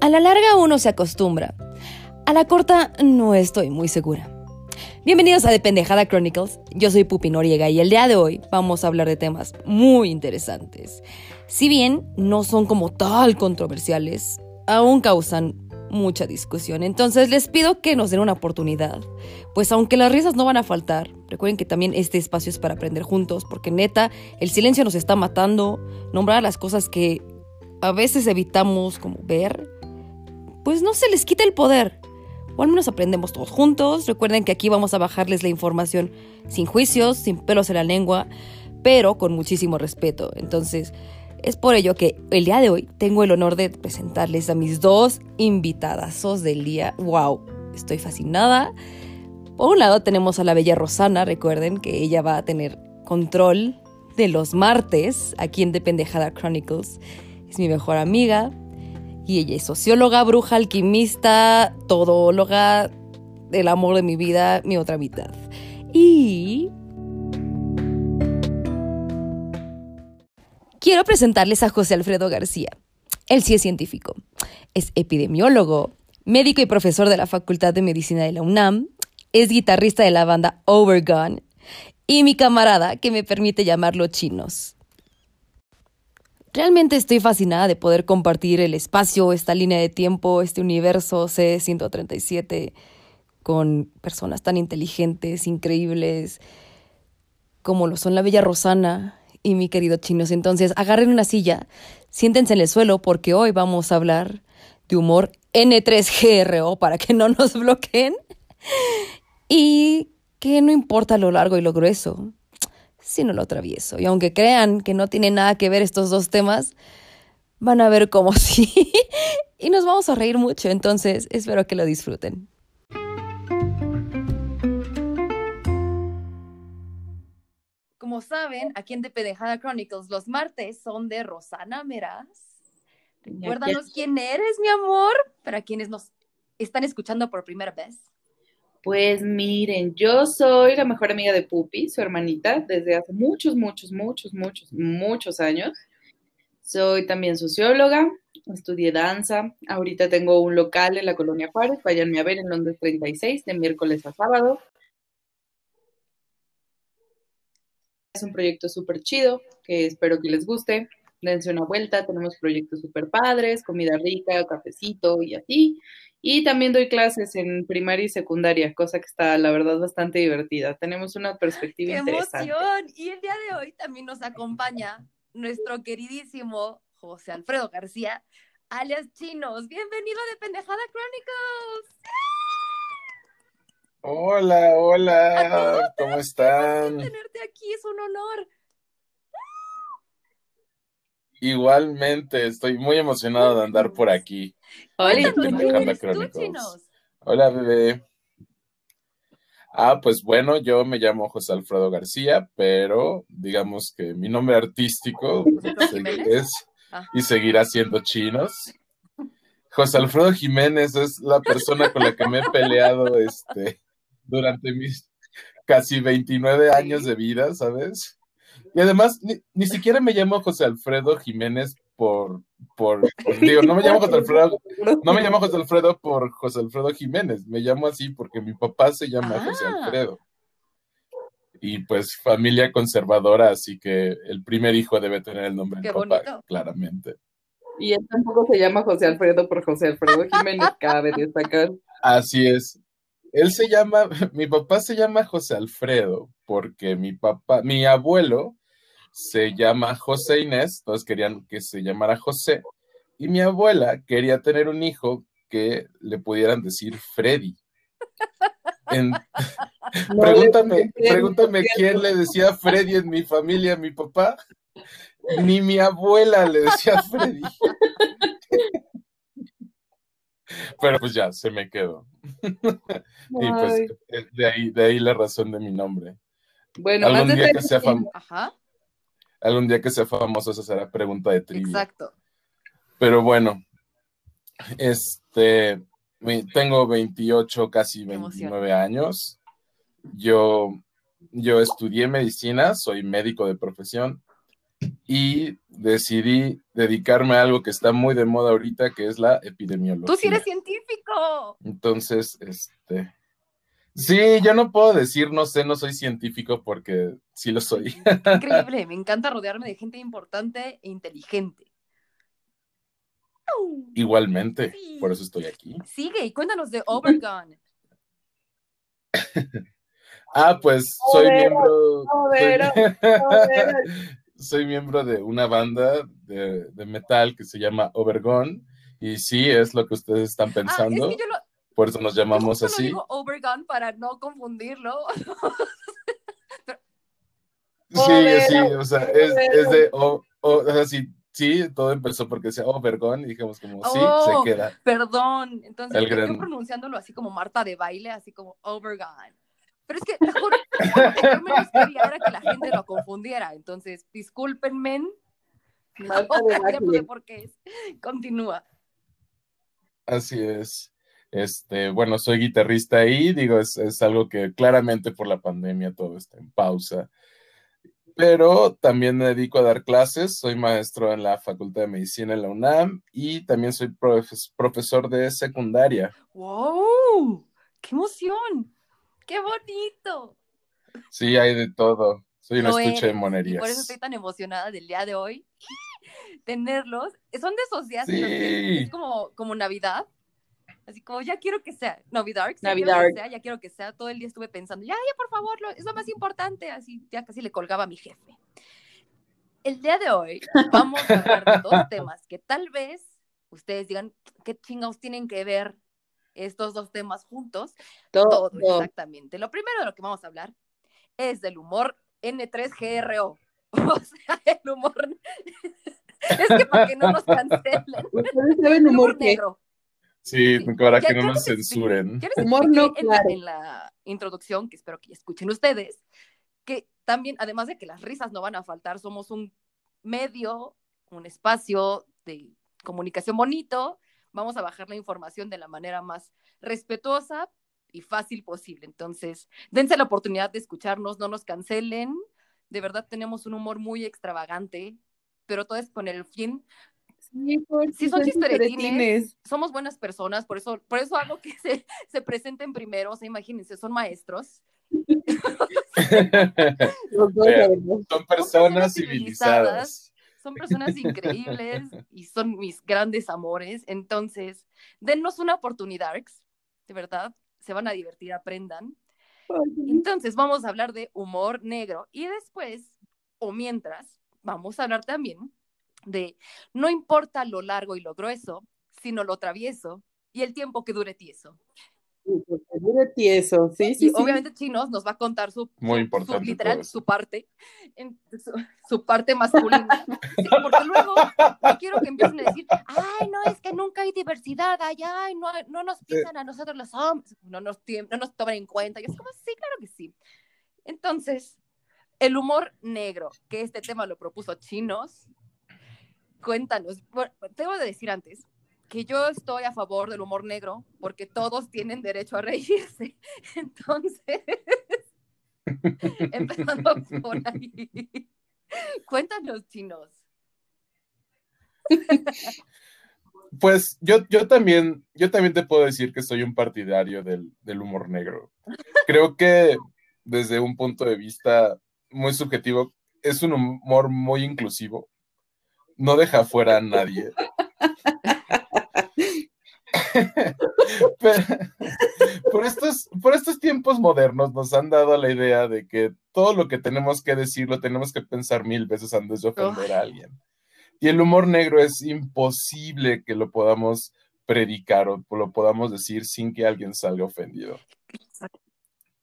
A la larga uno se acostumbra. A la corta no estoy muy segura. Bienvenidos a Dependejada Chronicles. Yo soy Pupi Noriega y el día de hoy vamos a hablar de temas muy interesantes. Si bien no son como tal controversiales, aún causan mucha discusión. Entonces les pido que nos den una oportunidad. Pues aunque las risas no van a faltar, recuerden que también este espacio es para aprender juntos, porque neta, el silencio nos está matando. Nombrar las cosas que a veces evitamos como ver, pues no se les quita el poder. O al menos aprendemos todos juntos. Recuerden que aquí vamos a bajarles la información sin juicios, sin pelos en la lengua, pero con muchísimo respeto. Entonces, es por ello que el día de hoy tengo el honor de presentarles a mis dos invitadazos del día. ¡Wow! Estoy fascinada. Por un lado tenemos a la bella Rosana, recuerden que ella va a tener control de los martes aquí en Dependejada Chronicles. Es mi mejor amiga y ella es socióloga, bruja, alquimista, todóloga, el amor de mi vida, mi otra mitad. Y Quiero presentarles a José Alfredo García. Él sí es científico. Es epidemiólogo, médico y profesor de la Facultad de Medicina de la UNAM. Es guitarrista de la banda Overgone. Y mi camarada, que me permite llamarlo Chinos. Realmente estoy fascinada de poder compartir el espacio, esta línea de tiempo, este universo C137 con personas tan inteligentes, increíbles, como lo son la bella Rosana, y mi querido chinos. Entonces, agarren una silla, siéntense en el suelo porque hoy vamos a hablar de humor N3GRO para que no nos bloqueen. Y que no importa lo largo y lo grueso, sino lo travieso. Y aunque crean que no tiene nada que ver estos dos temas, van a ver como sí. y nos vamos a reír mucho. Entonces, espero que lo disfruten. Como saben, aquí en Dependejada Chronicles, los martes son de Rosana Meraz. Recuérdanos quién eres, mi amor, para quienes nos están escuchando por primera vez. Pues miren, yo soy la mejor amiga de Pupi, su hermanita, desde hace muchos, muchos, muchos, muchos, muchos años. Soy también socióloga, estudié danza. Ahorita tengo un local en la colonia Juárez, váyanme a ver en Londres 36, de miércoles a sábado. Es un proyecto súper chido, que espero que les guste. Dense una vuelta, tenemos proyectos súper padres, comida rica, cafecito y así. Y también doy clases en primaria y secundaria, cosa que está, la verdad, bastante divertida. Tenemos una perspectiva ¡Qué interesante. emoción! Y el día de hoy también nos acompaña nuestro queridísimo José Alfredo García, alias Chinos. Bienvenido a Dependejada Chronicles. Hola, hola, ¿cómo están? Tenerte aquí es un honor. Igualmente, estoy muy emocionado de andar por aquí. Hola. Hola, bebé. Ah, pues bueno, yo me llamo José Alfredo García, pero digamos que mi nombre artístico Jiménez? es Ah. y seguirá siendo Chinos. José Alfredo Jiménez es la persona con la que me he peleado este, durante mis casi 29 años de vida, ¿sabes? Y además, ni, ni siquiera me llamo José Alfredo Jiménez por, por, digo, no me llamo José Alfredo, no me llamo José Alfredo por José Alfredo Jiménez, me llamo así porque mi papá se llama José Ah. Alfredo. Y pues familia conservadora, así que el primer hijo debe tener el nombre del papá, bonito. claramente. Y él tampoco se llama José Alfredo por José Alfredo Jiménez, cabe destacar. Así es. Él se llama, mi papá se llama José Alfredo, porque mi papá, mi abuelo se llama José Inés, todos querían que se llamara José, y mi abuela quería tener un hijo que le pudieran decir Freddy. En- No, pregúntame, pregúntame quién le decía Freddy en mi familia, mi papá. Ni mi abuela le decía Freddy. Pero pues ya, se me quedó. Y pues eh, de ahí, de ahí la razón de mi nombre. bueno, más Algún día que sea, fam- Ajá, algún día que sea famoso, esa será pregunta de trivia. exacto. Pero bueno, este, tengo 28, casi Qué emoción. 29 años. Yo, yo estudié medicina, soy médico de profesión y decidí dedicarme a algo que está muy de moda ahorita, que es la epidemiología. Tú sí eres científico. Entonces, este... Sí, yo no puedo decir, no sé, no soy científico porque sí lo soy. Increíble, me encanta rodearme de gente importante e inteligente. Igualmente, Sí. por eso estoy aquí. Sigue y cuéntanos de Overgone. Ah, pues soy miembro. soy- soy miembro de una banda de, de metal que se llama Overgone. Y sí, es lo que ustedes están Ah, es pensando. que yo lo, Por eso nos llamamos justo lo así. digo Overgone para no confundirlo. Sí, sí, o sea, es, de. o- o- o sea, sí, sí, todo empezó porque decía Overgone y dijimos, como, sí, Oh. se queda. Perdón. Entonces, El gran- pronunciándolo así como Marta de baile, así como Overgone. Pero es que, te juro, lo que yo menos quería era que la gente lo confundiera. Entonces, discúlpenme. Marta de Ahora ya no sé baile. por qué es. Continúa. Así es. Este, bueno, soy guitarrista ahí, digo, es, es algo que claramente por la pandemia todo está en pausa. Pero también me dedico a dar clases, soy maestro en la Facultad de Medicina en la UNAM y también soy profes- profesor de secundaria. ¡Wow! ¡Qué emoción! ¡Qué bonito! Sí, hay de todo. Soy un estuche de eres, Y monerías. por eso estoy tan emocionada del día de hoy. Tenerlos. Son de esos días los que Sí. es como, como Navidad. Así como, ya quiero que sea. Navidad. Ya que sea, ya quiero que sea. Todo el día estuve pensando, ya, ya, por favor, lo- es lo más importante. Así, ya casi le colgaba a mi jefe. El día de hoy vamos a hablar de dos temas que tal vez ustedes digan, ¿qué chingados tienen que ver estos dos temas juntos? Todo. Todo, exactamente. Lo primero de lo que vamos a hablar es del humor N3GRO. O sea, el humor. es que para que no nos cancelen. Ustedes saben El humor humor negro. Sí, para que no nos censuren. Humor no en, la, claro. en la introducción, que espero que escuchen ustedes, que también, además de que las risas no van a faltar, somos un medio, un espacio de comunicación bonito. Vamos a bajar la información de la manera más respetuosa y fácil posible. Entonces, dense la oportunidad de escucharnos, no nos cancelen. De verdad tenemos un humor muy extravagante, pero todo es con el fin Sí, Si son chistoretines. chistoretines, somos buenas personas, por eso, por eso hago que se, se presenten primero, o sea, imagínense, son maestros. Son personas civilizadas. Son personas increíbles y son mis grandes amores. Entonces, dennos una oportunidad, de verdad, se van a divertir, aprendan. Entonces, vamos a hablar de humor negro y después, o mientras, vamos a hablar también de no importa lo largo y lo grueso, sino lo travieso y el tiempo que dure tieso. Sí, porque dure tieso. Sí, sí, Y sí. obviamente Chinos nos va a contar su, Muy su- importante su, literal, su parte, en- su, su parte masculina. Sí, porque luego no quiero que empiecen a decir, ay, no, es que nunca hay diversidad allá, ay, no, no nos piensan a nosotros los hombres, no nos, no nos toman en cuenta. Y es como, sí, claro que sí. Entonces, el humor negro, que este tema lo propuso Chinos, cuéntanos. Tengo de decir antes que yo estoy a favor del humor negro porque todos tienen derecho a reírse. Entonces, empezando por ahí. Cuéntanos, chinos. Pues yo, yo también, yo también te puedo decir que soy un partidario del, del humor negro. Creo que desde un punto de vista muy subjetivo, es un humor muy inclusivo. No deja fuera a nadie. Pero, por, estos, por estos tiempos modernos nos han dado la idea de que todo lo que tenemos que decir lo tenemos que pensar mil veces antes de ofender a alguien. Y el humor negro es imposible que lo podamos predicar o lo podamos decir sin que alguien salga ofendido.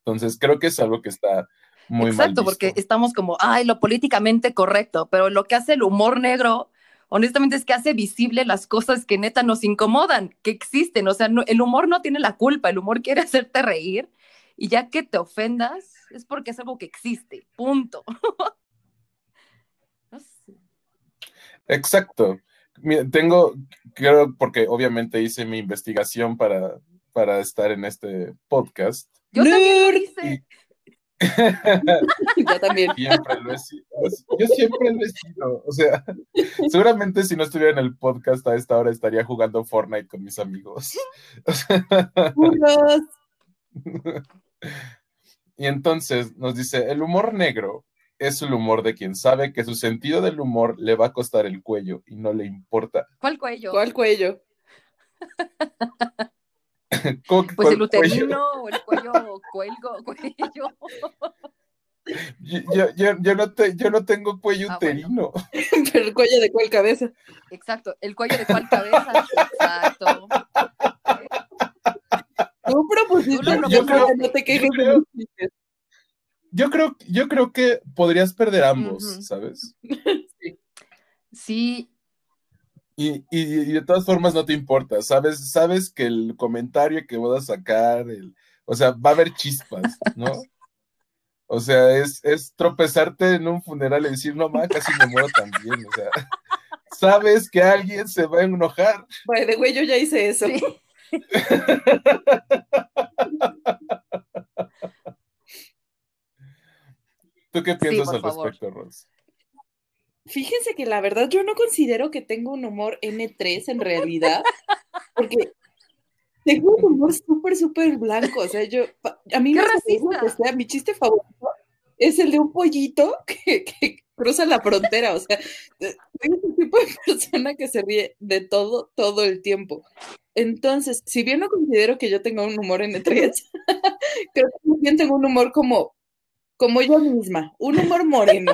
Entonces creo que es algo que está muy Exacto, porque estamos como, ay, lo políticamente correcto, pero lo que hace el humor negro, honestamente, es que hace visible las cosas que neta nos incomodan, que existen. O sea, no- el humor no tiene la culpa, el humor quiere hacerte reír y ya que te ofendas es porque es algo que existe, punto. No sé. Exacto. Mira, tengo, creo, porque obviamente hice mi investigación para, para estar en este podcast. Yo también lo. yo también. Siempre lo he sido. Yo siempre lo he sido. O sea, seguramente si no estuviera en el podcast a esta hora estaría jugando Fortnite con mis amigos. y entonces nos dice, el humor negro es el humor de quien sabe que su sentido del humor le va a costar el cuello y no le importa. ¿Cuál cuello? ¿Cuál cuello? pues el uterino o el cuello cuelgo, cuello. Yo, yo, yo, no te, yo no tengo cuello ah, uterino. Pero el cuello de cuál cabeza. Exacto, el cuello de cuál cabeza. Exacto. Tú propusiste yo, creo, no te quejes de yo creo, yo creo que podrías perder ambos, ¿sabes? Sí. Sí. Y, y, de todas formas no te importa, ¿sabes? Sabes que el comentario que vas a sacar, el, o sea, va a haber chispas, ¿no? O sea, es, es tropezarte en un funeral y decir, no, ma, casi me muero también, o sea, sabes que alguien se va a enojar. Bueno, de güey, yo ya hice eso. Sí. ¿Tú qué piensas al respecto, Ros? Fíjense que la verdad yo no considero que tengo un humor N3 en realidad, porque tengo un humor súper, súper blanco. O sea, yo, a mí me que sea, mi chiste favorito es el de un pollito que, que cruza la frontera. O sea, soy ese tipo de persona que se ríe de todo, todo el tiempo. Entonces, si bien no considero que yo tenga un humor N3, creo que también tengo un humor como como yo misma, un humor moreno.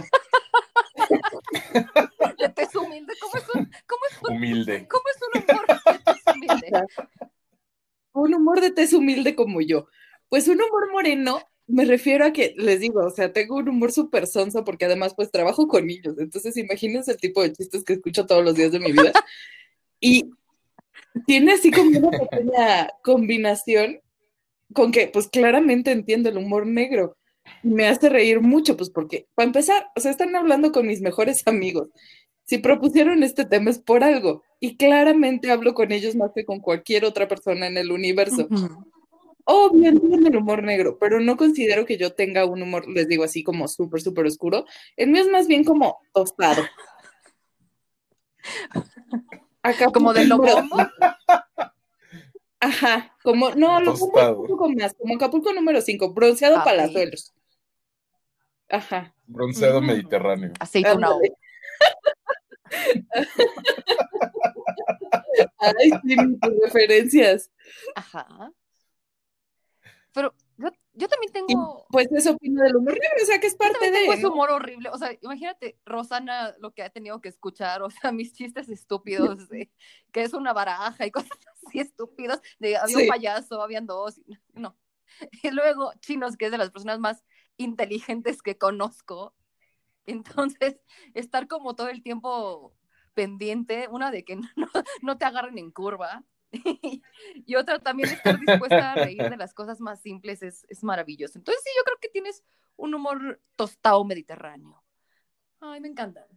De tez humilde, ¿cómo es un, cómo es un, humilde? ¿Cómo es un humor de tez humilde? Un humor de tez humilde como yo. Pues un humor moreno, me refiero a que, les digo, o sea, tengo un humor súper sonso porque además pues trabajo con niños, entonces imagínense el tipo de chistes que escucho todos los días de mi vida. Y tiene así como una pequeña combinación con que pues claramente entiendo el humor negro me hace reír mucho, pues porque, para empezar, o sea, están hablando con mis mejores amigos. Si propusieron este tema es por algo, y claramente hablo con ellos más que con cualquier otra persona en el universo. Obviamente en el humor negro, pero no considero que yo tenga un humor, les digo así, como súper, súper oscuro. El mío es más bien como tostado. Acá como de lo Ajá, como, no, lo pongo un poco más, como Acapulco número 5, bronceado para palazuelos. Ajá. Bronceado mediterráneo. Aceitunado. Ay, sí, mis referencias. Ajá. Pero yo, también tengo. pues eso opino del humor o sea, que es parte de. Tengo ese humor horrible. O sea, imagínate, Rosana, lo que ha tenido que escuchar, o sea, mis chistes estúpidos, de, que es una baraja y cosas así estúpidos. De, había un payaso, habían dos. No. Y luego, Chinos, que es de las personas más inteligentes que conozco. Entonces, estar como todo el tiempo pendiente, una de que no, te agarren en curva, y otra también estar dispuesta a reír de las cosas más simples es, es maravilloso. Entonces sí, yo creo que tienes un humor tostado mediterráneo. Ay, me encanta.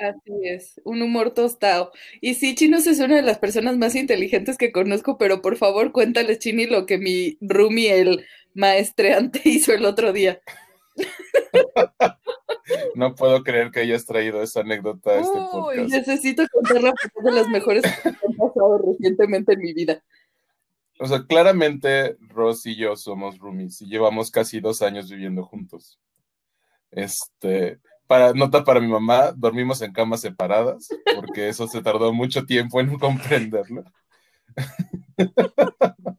Así es, un humor tostado. Y sí, Chinos es una de las personas más inteligentes que conozco, pero por favor cuéntales, Chini, lo que mi Rumi, el maestreante, hizo el otro día. No puedo creer que hayas traído esa anécdota a este podcast. Necesito contarla porque es de las mejores que han pasado recientemente en mi vida. O sea, claramente Ross y yo somos roomies y llevamos casi dos años viviendo juntos. Este, para, nota para mi mamá, dormimos en camas separadas, porque eso se tardó mucho tiempo en comprenderlo.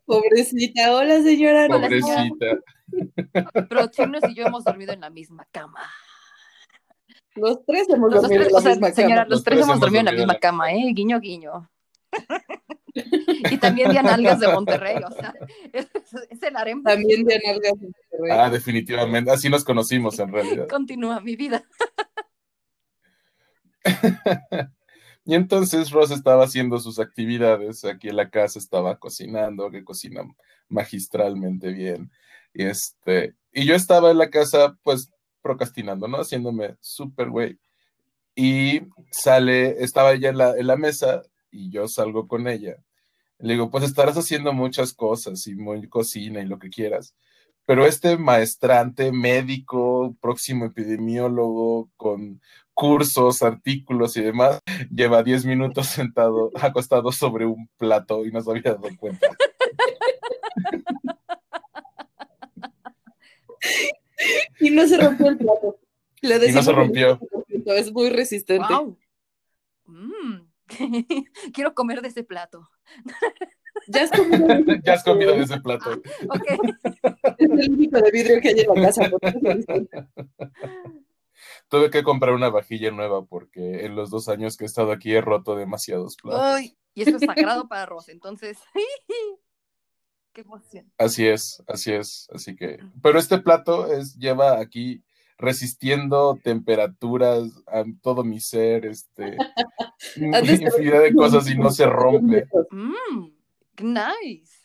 Pobrecita, hola señora. Pobrecita. Pero Chinos y yo hemos dormido en la misma cama. Los tres hemos dormido en la misma cama. Los, tres, hemos dormido en la misma cama, ¿eh? Guiño, guiño. Y también de Algas de Monterrey, o sea, es, el harem. También de Algas de Monterrey. Ah, definitivamente, así nos conocimos en realidad. Continúa mi vida. y entonces Ross estaba haciendo sus actividades, aquí en la casa estaba cocinando, que cocina magistralmente bien. Y este, y yo estaba en la casa, pues, procrastinando, ¿no? Haciéndome súper güey. Y sale, estaba ella en la, en la mesa y yo salgo con ella. Le digo, pues estarás haciendo muchas cosas y muy cocina y lo que quieras, pero este maestrante, médico, próximo epidemiólogo, con cursos, artículos y demás, lleva 10 minutos sentado, acostado sobre un plato y no se había dado cuenta. y no se rompió el plato. y no se rompió. Es muy resistente. Mm. Quiero comer de ese plato. Ya has comido, ya has comido de ese plato. Ah, es el único de vidrio que hay en la casa. Tuve que comprar una vajilla nueva porque en los dos años que he estado aquí he roto demasiados platos. y eso es sagrado para Ross, entonces. Qué emoción. Así es, así es. Así que. Pero este plato es, lleva aquí resistiendo temperaturas a todo mi ser, este, infinidad de cosas y no se rompe. Mm, nice.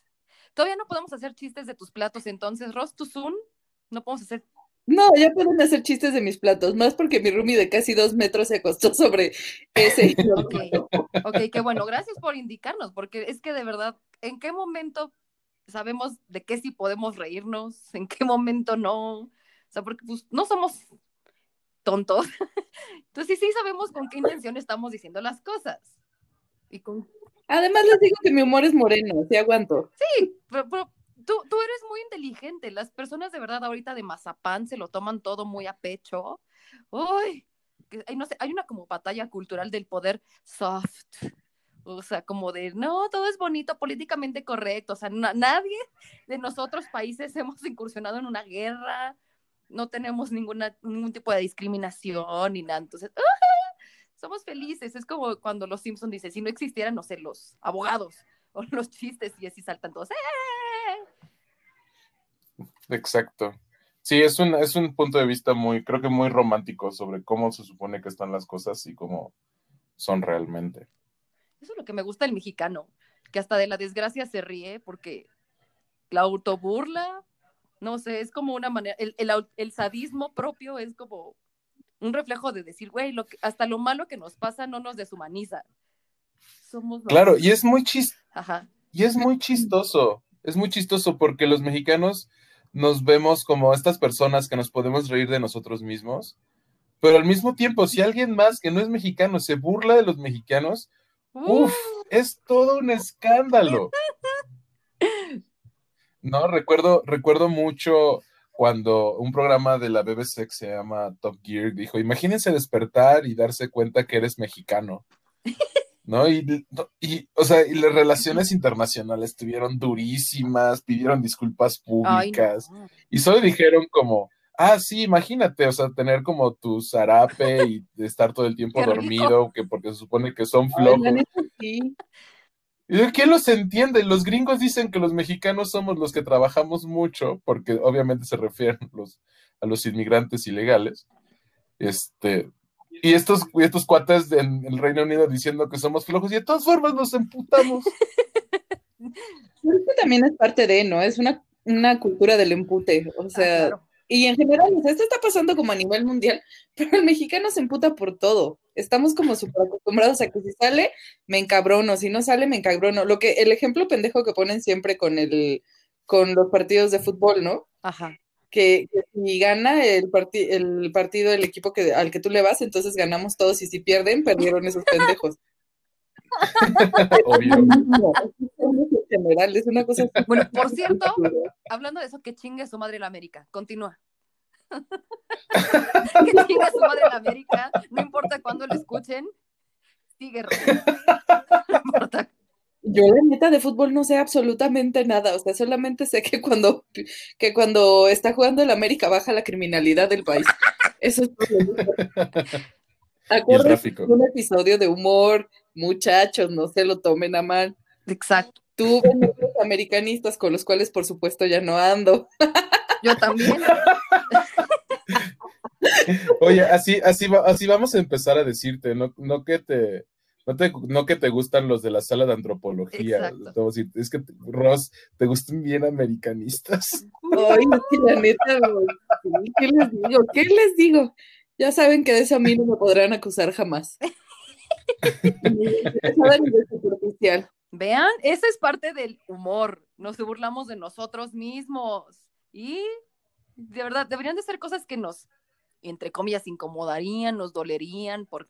Todavía no podemos hacer chistes de tus platos, entonces, Ross, tu Zoom, no podemos hacer. No, ya pueden hacer chistes de mis platos, más porque mi roomie de casi dos metros se acostó sobre ese. ok, ok, qué bueno, gracias por indicarnos, porque es que de verdad, ¿en qué momento sabemos de qué sí podemos reírnos? ¿En qué momento no? Sea, porque pues, no somos tontos. Entonces sí, sabemos con qué intención estamos diciendo las cosas. Y con... Además les digo que mi humor es moreno, sí aguanto. Sí, pero, tú, tú, eres muy inteligente. Las personas de verdad ahorita de mazapán se lo toman todo muy a pecho. Uy, no sé, hay una como batalla cultural del poder soft. O sea, como de, no, todo es bonito, políticamente correcto. O sea, nadie de nosotros países hemos incursionado en una guerra no tenemos ninguna, ningún tipo de discriminación ni nada. Entonces, somos felices. Es como cuando los Simpsons dicen, si no existieran, no sé, los abogados o los chistes y así saltan todos. ¡Eh! Exacto. Sí, es un, es un punto de vista muy, creo que muy romántico sobre cómo se supone que están las cosas y cómo son realmente. Eso es lo que me gusta del mexicano, que hasta de la desgracia se ríe porque la autoburla no sé, es como una manera, el, el, sadismo propio es como un reflejo de decir, güey, lo hasta lo malo que nos pasa no nos deshumaniza. Somos claro, y es muy chistoso. Y es muy chistoso, es muy chistoso porque los mexicanos nos vemos como estas personas que nos podemos reír de nosotros mismos, pero al mismo tiempo, si alguien más que no es mexicano se burla de los mexicanos, uff, es todo un escándalo. No, recuerdo, recuerdo mucho cuando un programa de la BBC que se llama Top Gear dijo, imagínense despertar y darse cuenta que eres mexicano. ¿No? Y, o sea, y las relaciones internacionales estuvieron durísimas, pidieron disculpas públicas y solo dijeron como, ah, sí, imagínate, o sea, tener como tu zarape y estar todo el tiempo dormido, que porque se supone que son flojos. ¿Quién los entiende? Los gringos dicen que los mexicanos somos los que trabajamos mucho, porque obviamente se refieren los, a los inmigrantes ilegales. Este, y estos, estos cuates en el Reino Unido diciendo que somos flojos, y de todas formas nos emputamos. Esto también es parte de, ¿no? Es una, una cultura del empute. O ah, sea, y en general, esto está pasando como a nivel mundial, pero el mexicano se emputa por todo. Estamos como súper acostumbrados a que si sale, me encabrono, si no sale, me encabrono. Lo que, el ejemplo pendejo que ponen siempre con el, con los partidos de fútbol, ¿no? Ajá. Que, si gana el, el partido, el equipo que, al que tú le vas, entonces ganamos todos, y si pierden, perdieron esos pendejos. Obvio. general, es una cosa. Bueno, por cierto, hablando de eso, que chingue su madre la América. Continúa. que su madre América. No importa cuándo lo escuchen. Sigue, No importa. Yo la neta de fútbol no sé absolutamente nada, o sea, solamente sé que cuando, que cuando está jugando el América baja la criminalidad del país. Eso es Acuérdate un episodio de humor, muchachos, no se lo tomen a mal. Exacto. Tuve otros americanistas con los cuales, por supuesto, ya no ando. Yo también. Oye, así, así, así vamos a empezar a decirte, no, no que te, no, te, no que te gustan los de la sala de antropología. Es que, Ross, te gustan bien americanistas. Ay, la neta, ¿qué les digo? ¿Qué les digo? Ya saben que de eso a mí no me podrán acusar jamás. Vean, esa es parte del humor. Nos burlamos de nosotros mismos. Y de verdad, deberían de ser cosas que nos, entre comillas, incomodarían, nos dolerían por,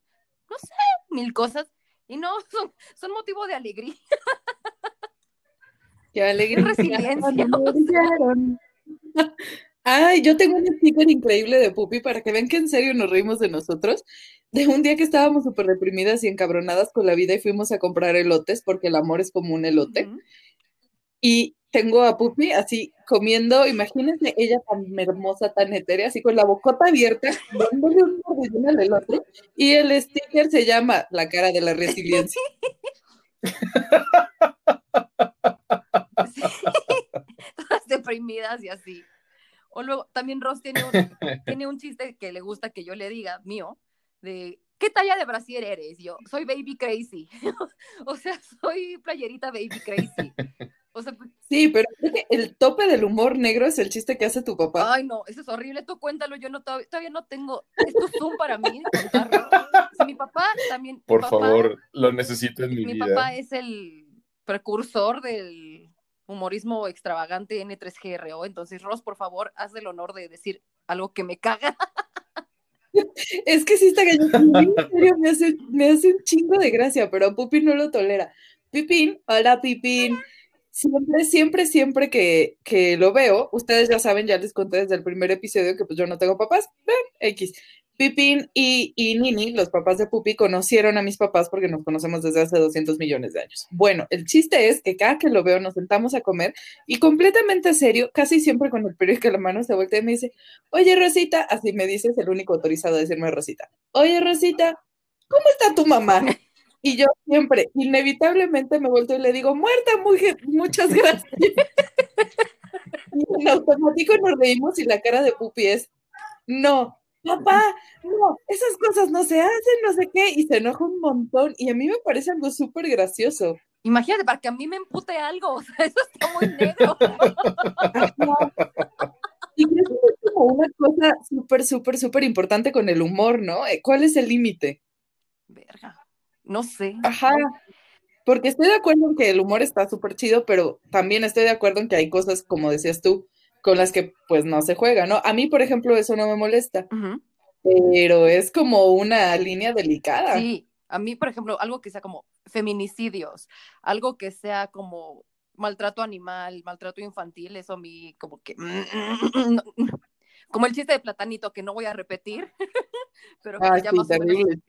no sé, mil cosas. Y no, son, son motivo de alegría. Qué alegría. resiliencia. Ay, yo tengo un sticker increíble de Pupi para que vean que en serio nos reímos de nosotros. De un día que estábamos súper deprimidas y encabronadas con la vida y fuimos a comprar elotes porque el amor es como un elote. Y tengo a Pupi así comiendo, imagínense ella tan hermosa, tan etérea, así con la bocota abierta, dándole un mordidón al elote. Y el sticker se llama La cara de la resiliencia. Sí. Todas deprimidas y así. O luego, también Ross tiene un, tiene un chiste que le gusta que yo le diga, mío, de ¿qué talla de brasier eres? Yo, soy baby crazy. o sea, soy playerita baby crazy. O sea, pues, Sí, pero creo que el tope del humor negro es el chiste que hace tu papá. ay no, eso es horrible, tú cuéntalo, yo no todavía, todavía no tengo, esto es Zoom para mí. Si mi papá también, mi Por papá- favor, lo necesito en mi, mi vida. papá es el precursor del humorismo extravagante N3GRO, entonces Ross, por favor, haz el honor de decir algo que me caga. Es que sí está cañón. A mí, En serio, me hace, me hace un chingo de gracia, pero Pupín no lo tolera. Pipín, hola Pipín. Siempre, siempre, siempre que, que lo veo, ustedes ya saben, ya les conté desde el primer episodio que pues yo no tengo papás, ven, X. Pipín y, y Nini, los papás de Pupi, conocieron a mis papás porque nos conocemos desde hace 200 millones de años. Bueno, el chiste es que cada que lo veo nos sentamos a comer y completamente serio, casi siempre con el periódico en la mano, se voltea y me dice, oye Rosita, así me dices, el único autorizado a decirme Rosita, oye Rosita, ¿cómo está tu mamá? Y yo siempre, inevitablemente me volteo y le digo, muerta, mujer, muchas gracias. Y en automático nos reímos y la cara de Pupi es, no, papá, no, esas cosas no se hacen, no sé qué, y se enoja un montón, y a mí me parece algo súper gracioso. Imagínate, para que a mí me empute algo, o sea, eso está muy negro. Y que es como una cosa súper, súper, súper importante con el humor, ¿no? ¿Cuál es el límite? Verga, no sé. Ajá. Porque estoy de acuerdo en que el humor está súper chido, pero también estoy de acuerdo en que hay cosas, como decías tú, con las que pues no se juega, ¿no? A mí, por ejemplo, eso no me molesta, pero es como una línea delicada. Sí, a mí, por ejemplo, algo que sea como feminicidios, algo que sea como maltrato animal, maltrato infantil, eso a mí como que... no. Como el chiste de Platanito que no voy a repetir, pero que Ah, ya sí, más o menos terrible.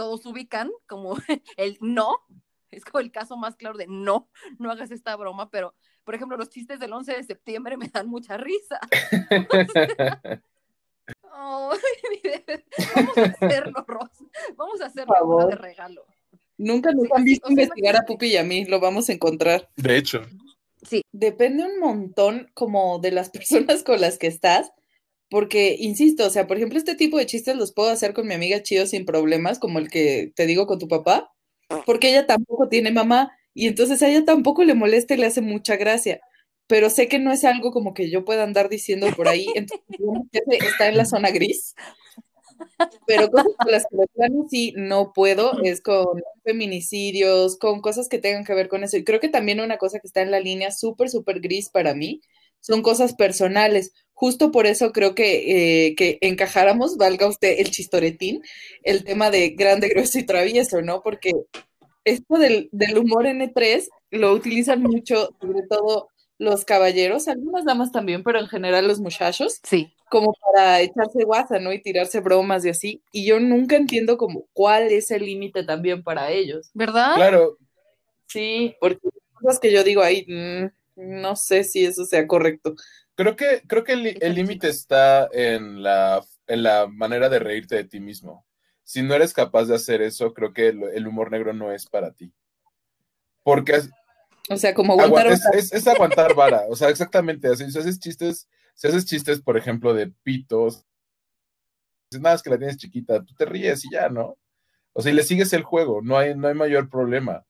Todos ubican como el no, es como el caso más claro de no, no hagas esta broma, pero por ejemplo los chistes del 11 de septiembre me dan mucha risa. Vamos a hacerlo, Ros. Vamos a hacerlo de regalo. Nunca nos Sí, han visto o sea, investigar a. Pupi y a mí, lo vamos a encontrar. De hecho, Depende un montón como de las personas con las que estás, porque, insisto, o sea, por ejemplo, este tipo de chistes los puedo hacer con mi amiga Chido sin problemas, como el que te digo con tu papá, porque ella tampoco tiene mamá y entonces a ella tampoco le molesta y le hace mucha gracia, pero sé que no es algo como que yo pueda andar diciendo por ahí, entonces está en la zona gris. Pero cosas con las que sí no puedo es con feminicidios, con cosas que tengan que ver con eso. Y creo que también una cosa que está en la línea súper, súper gris para mí son cosas personales. Justo por eso creo que, eh, que encajáramos, valga usted el chistoretín, el tema de grande, grueso y travieso, ¿no? Porque esto del, del humor N3 lo utilizan mucho, sobre todo los caballeros, algunas damas también, pero en general los muchachos Sí. como para echarse guasa, ¿no? Y tirarse bromas y así. Y yo nunca entiendo como cuál es el límite también para ellos. ¿Verdad? claro, Sí, porque hay cosas que yo digo ahí, mm, no sé si eso sea correcto. Creo que, creo que el límite está en la, en la manera de reírte de ti mismo. Si no eres capaz de hacer eso, creo que el, el humor negro no es para ti. Porque es, O sea, como aguantar agua- es, vara. es- es aguantar vara. O sea, exactamente. Así, si haces chistes, si haces chistes, por ejemplo, de pitos, dices, nada, es que la tienes chiquita, tú te ríes y ya, ¿no? O sea, y le sigues el juego, no hay, no hay mayor problema.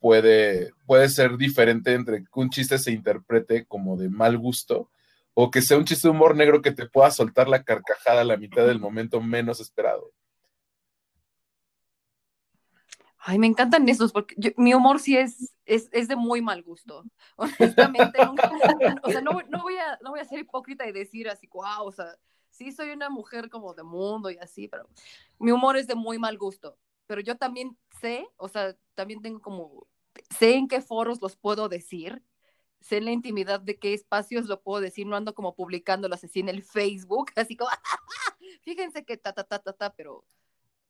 Puede, puede ser diferente entre que un chiste se interprete como de mal gusto o que sea un chiste de humor negro que te pueda soltar la carcajada a la mitad del momento menos esperado. Ay, me encantan esos, porque mi humor sí es, es, es, de muy mal gusto. Honestamente, nunca, o sea, no, no, voy a, no voy a ser hipócrita y decir así, wow, o sea, sí soy una mujer como de mundo y así, pero mi humor es de muy mal gusto. Pero yo también sé, o sea, también tengo como, sé en qué foros los puedo decir, sé en la intimidad de qué espacios lo puedo decir, no ando como publicándolos así en el Facebook, así como, fíjense que ta, ta, ta, ta, ta, pero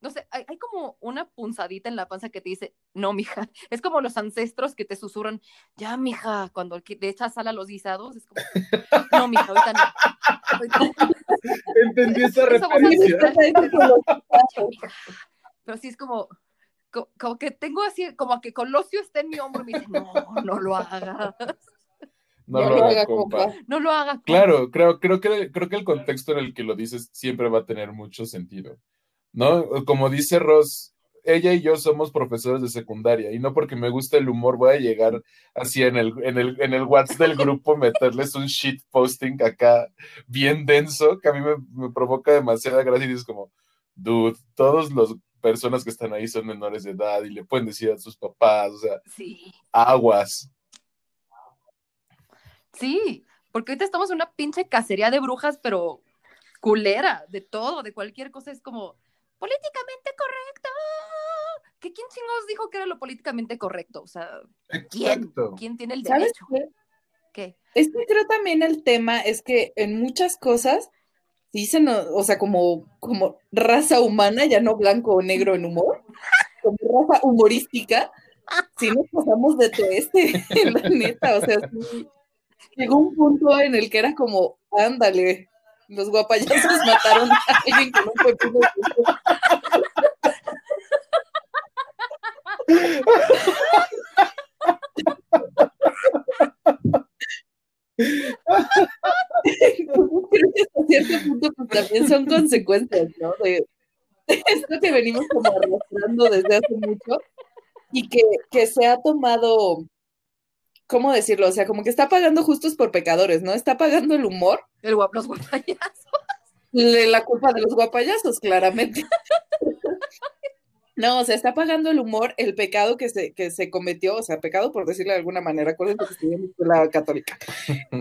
no sé, hay, hay, como una punzadita en la panza que te dice, no, mija. Es como los ancestros que te susurran, ya, mija, cuando le echas sal a los guisados, es como, no, mija, ahorita no. Entendí esa referencia. Pero sí es como, como, que tengo así, como que Colosio está en mi hombro y me dice, no, no lo hagas. No, no, lo haga, compa. No lo haga. Claro, creo, creo, que, creo que el contexto en el que lo dices siempre va a tener mucho sentido. ¿no? Como dice Ross, ella y yo somos profesores de secundaria y no porque me guste el humor voy a llegar así en el, en el, en el WhatsApp del grupo, meterles un shit posting acá bien denso que a mí me, provoca demasiada gracia y es como, dude, todos los personas que están ahí son menores de edad y le pueden decir a sus papás, o sea, aguas. Sí, porque ahorita estamos en una pinche cacería de brujas, pero culera, de todo, de cualquier cosa, es como, políticamente correcto. ¿Que ¿Quién chingados dijo que era lo políticamente correcto? O sea, ¿quién? ¿Quién tiene el derecho? Qué? ¿Qué? Es que creo también el tema es que en muchas cosas dicen, o sea, como, como raza humana, ya no blanco o negro en humor, como raza humorística, si nos pasamos de todo este, la neta, o sea, llegó un punto en el que era como, ándale, los guapayazos mataron a alguien con un pepino. Creo que hasta cierto punto pues, también son consecuencias, ¿no? De, esto que venimos como arrastrando desde hace mucho y que, que se ha tomado ¿cómo decirlo? O sea, como que está pagando justos por pecadores, ¿no? Está pagando el humor. El guap los guapayazos. La culpa de los guapayazos, claramente. No, o sea, está pagando el humor el pecado que se, que se cometió, o sea, pecado por decirlo de alguna manera, acuérdense que estoy en la católica.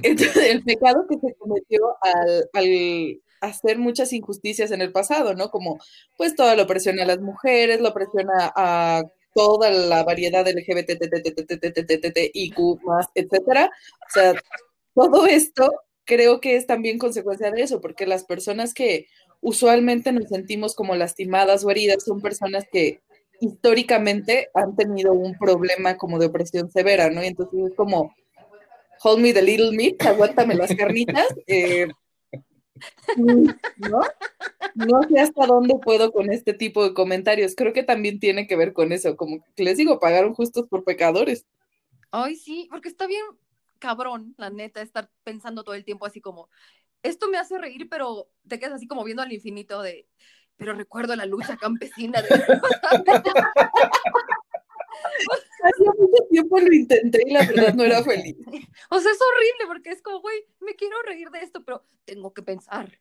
Entonces, el pecado que se cometió al, al hacer muchas injusticias en el pasado, ¿no? Como, pues, toda la opresión a las mujeres, la opresión a toda la variedad LGBTIQ más, etcétera. O sea, todo esto creo que es también consecuencia de eso, porque las personas que usualmente nos sentimos como lastimadas o heridas son personas que históricamente han tenido un problema como de opresión severa, ¿no? Y entonces es como, hold me the little meat, aguántame las carnitas, eh, ¿no? No sé hasta dónde puedo con este tipo de comentarios. Creo que también tiene que ver con eso, como que les digo, pagaron justos por pecadores. Ay, sí, porque está bien cabrón, la neta, estar pensando todo el tiempo así como, esto me hace reír, pero te quedas así como viendo al infinito de, pero recuerdo la lucha campesina de... Hace mucho tiempo lo intenté y la verdad no era feliz. O sea, es horrible porque es como, güey, me quiero reír de esto, pero tengo que pensar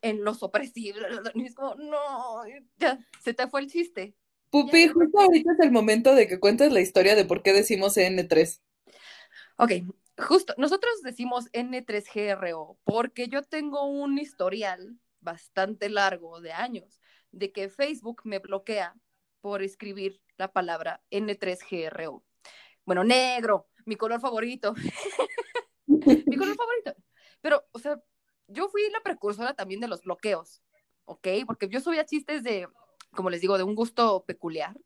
en los opresivos. Y es como, no, ya, se te fue el chiste. Pupi, justo ahorita es el momento de que cuentes la historia de por qué decimos N3. Ok, justo, nosotros decimos N3GRO porque yo tengo un historial bastante largo de años de que Facebook me bloquea por escribir la palabra N3GRO. Bueno, negro, mi color favorito. mi color favorito. Pero, o sea, yo fui la precursora también de los bloqueos, ¿ok? Porque yo subía chistes de, como les digo, de un gusto peculiar.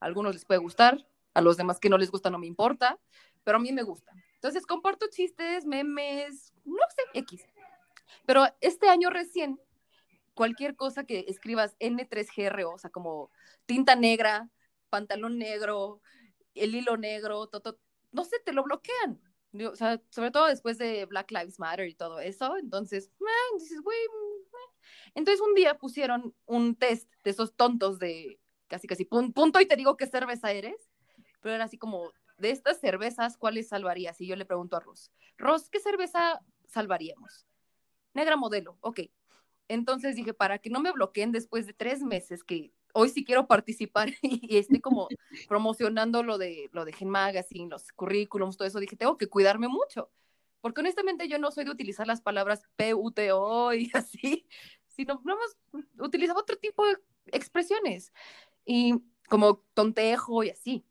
A algunos les puede gustar, a los demás que no les gusta no me importa, pero a mí me gusta. Entonces comparto chistes, memes, no sé, X. Pero este año recién cualquier cosa que escribas N3GR, o sea, como tinta negra, pantalón negro, el hilo negro, todo, no sé, te lo bloquean. O sea, sobre todo después de Black Lives Matter y todo eso. Entonces, dices, güey. Entonces, un día pusieron un test de esos tontos de casi, casi punto y te digo qué cerveza eres. Pero era así como, de estas cervezas, ¿cuáles salvarías? Y yo le pregunto a Ross, Ross, ¿qué cerveza salvaríamos? Negra modelo, ok. Entonces dije, para que no me bloqueen después de tres meses que hoy sí quiero participar y, estoy como promocionando lo de, lo de Gen Magazine, los currículums, todo eso, dije, tengo que cuidarme mucho, porque honestamente yo no soy de utilizar las palabras PUTO y así, sino nada más utilizaba otro tipo de expresiones, y como tontejo y así.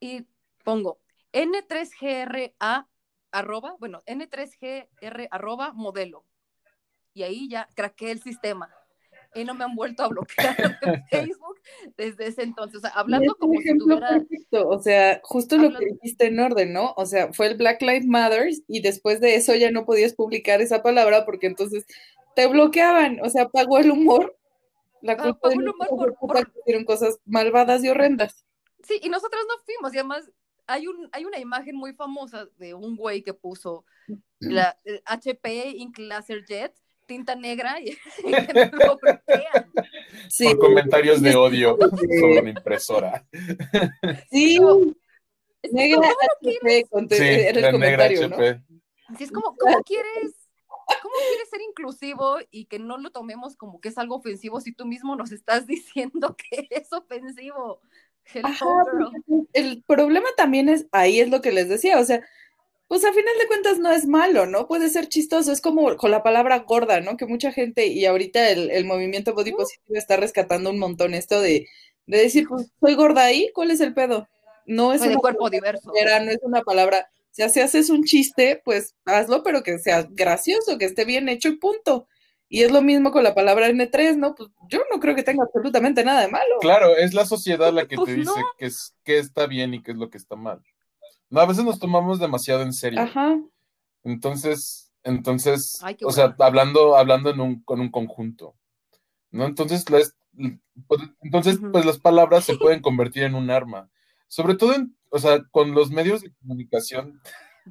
Y pongo N3GRA arroba, bueno, N3GR arroba modelo. Y ahí ya craqué el sistema y no me han vuelto a bloquear de Facebook desde ese entonces. O sea, hablando como si tuviera... O sea, justo lo que dijiste en orden, ¿no? O sea, fue el Black Lives Matter y después de eso ya no podías publicar esa palabra porque entonces te bloqueaban. O sea, pagó el humor. La ah, culpa de el humor por, hicieron cosas malvadas y horrendas. Sí, y nosotros no fuimos. Y además hay, un, hay una imagen muy famosa de un güey que puso la HP Ink Laser Jet tinta negra y, lo bloquean. Sí. Por comentarios de odio sobre una impresora. Sí. negra HP, sí, el comentario, ¿no? Así es como, ¿cómo quieres, ¿cómo quieres ser inclusivo y que no lo tomemos como que es algo ofensivo si tú mismo nos estás diciendo que es ofensivo? El problema también es, ahí es lo que les decía, o sea, pues a final de cuentas no es malo, ¿no? Puede ser chistoso, es como con la palabra gorda, ¿no? Que mucha gente, y ahorita el, movimiento body positive está rescatando un montón esto de, decir, pues soy gorda ahí, ¿cuál es el pedo? No es un cuerpo diverso. no es una palabra, o sea, si haces un chiste, pues hazlo, pero que sea gracioso, que esté bien hecho y punto. Y es lo mismo con la palabra N3, ¿no? Pues yo no creo que tenga absolutamente nada de malo. Claro, es la sociedad la que te pues dice que, es, que está bien y qué es lo que está mal. No, a veces nos tomamos demasiado en serio. Ajá. Entonces, entonces, o sea, hablando, hablando en un, con un conjunto. ¿No? Entonces, pues, entonces, pues las palabras se pueden convertir en un arma. Sobre todo en, o sea, con los medios de comunicación.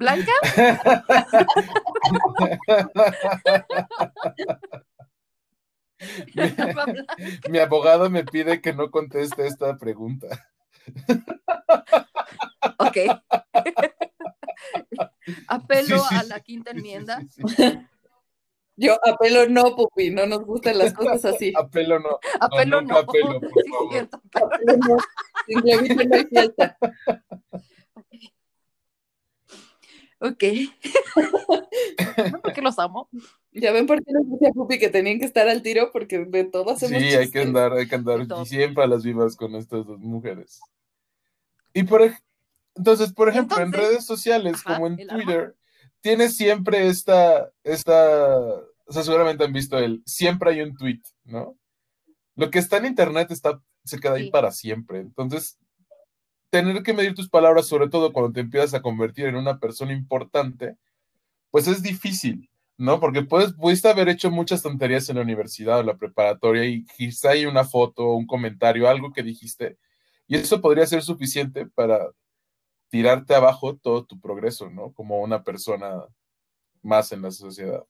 ¿Blanca? mi abogado me pide que no conteste esta pregunta. Ok. Apelo a la quinta enmienda. Yo apelo no, Pupi, no nos gustan las cosas así. Apelo no. Apelo no. Apelo, por favor. apelo no. Ok. porque los amo. Ya ven por qué les decía Pupi que tenían que estar al tiro, porque de todo hacemos Sí, hay que andar, hay que andar siempre a las vivas con estas dos mujeres. Y por entonces, por ejemplo, en redes sociales como en Twitter, tiene siempre esta, esta, o sea, seguramente han visto el, siempre hay un tweet, ¿no? Lo que está en internet está, se queda ahí para siempre. Entonces, tener que medir tus palabras, sobre todo cuando te empiezas a convertir en una persona importante, pues es difícil, ¿no? Porque puedes, pudiste haber hecho muchas tonterías en la universidad o la preparatoria y quizá hay una foto, un comentario, algo que dijiste, y eso podría ser suficiente para tirarte abajo todo tu progreso, ¿no? Como una persona más en la sociedad.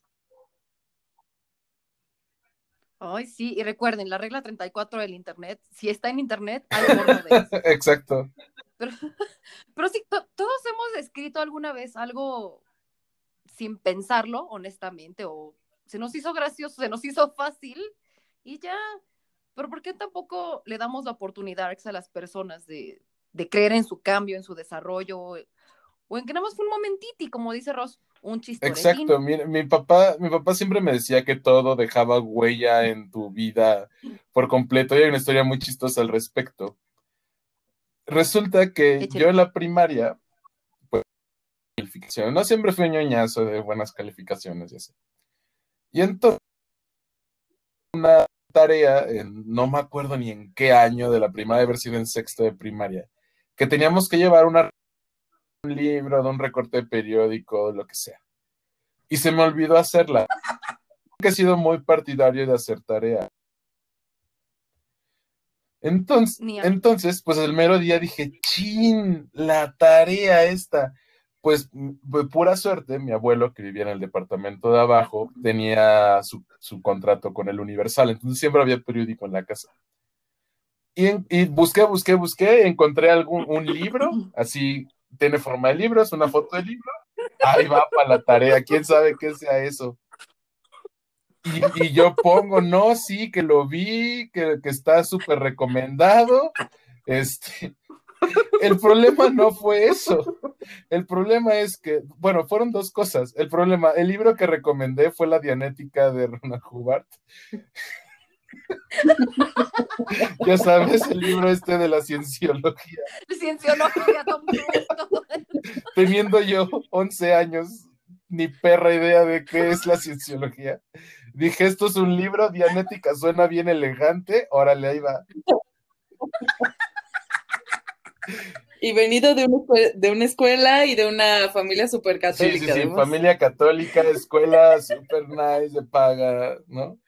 Ay, sí, y recuerden, la regla 34 del Internet, si está en Internet, hay de Exacto. Pero, pero sí, todos hemos escrito alguna vez algo sin pensarlo, honestamente, o se nos hizo gracioso, se nos hizo fácil, y ya, pero ¿por qué tampoco le damos la oportunidad a las personas de, creer en su cambio, en su desarrollo, o en que nada más fue un momentito, como dice Ross, un chiste. Exacto, mi, mi, papá, mi papá siempre me decía que todo dejaba huella en tu vida por completo, y hay una historia muy chistosa al respecto. Resulta que yo en la primaria, pues, no siempre fui ñoñazo de buenas calificaciones y así. Y entonces, una tarea, no me acuerdo ni en qué año de la primaria, haber sido en sexto de primaria, que teníamos que llevar una, un libro, de un recorte de periódico, lo que sea. Y se me olvidó hacerla. he sido muy partidario de hacer tarea. Entonces, entonces, pues el mero día dije, chin, la tarea esta pues de pura suerte, mi abuelo, que vivía en el departamento de abajo, tenía su, contrato con el Universal, entonces siempre había periódico en la casa. Y, busqué, busqué, busqué, encontré algún un libro, así tiene forma de libro, es una foto de libro, ahí va para la tarea, quién sabe qué sea eso. Y, yo pongo, no, sí, que lo vi, que, que está súper recomendado. Este, el problema no fue eso. El problema es que, bueno, fueron dos cosas. El problema, el libro que recomendé fue La Dianética de Ronald Hubbard. Ya sabes, el libro este de la cienciología. Cienciología, Tom. Teniendo yo 11 años, ni perra idea de qué es la cienciología. Dije, esto es un libro, Dianética suena bien elegante, órale, ahí va. Y venido de una, de una escuela y de una familia súper Sí, católica. sí, sí, además. familia católica, escuela super nice, de paga, ¿no?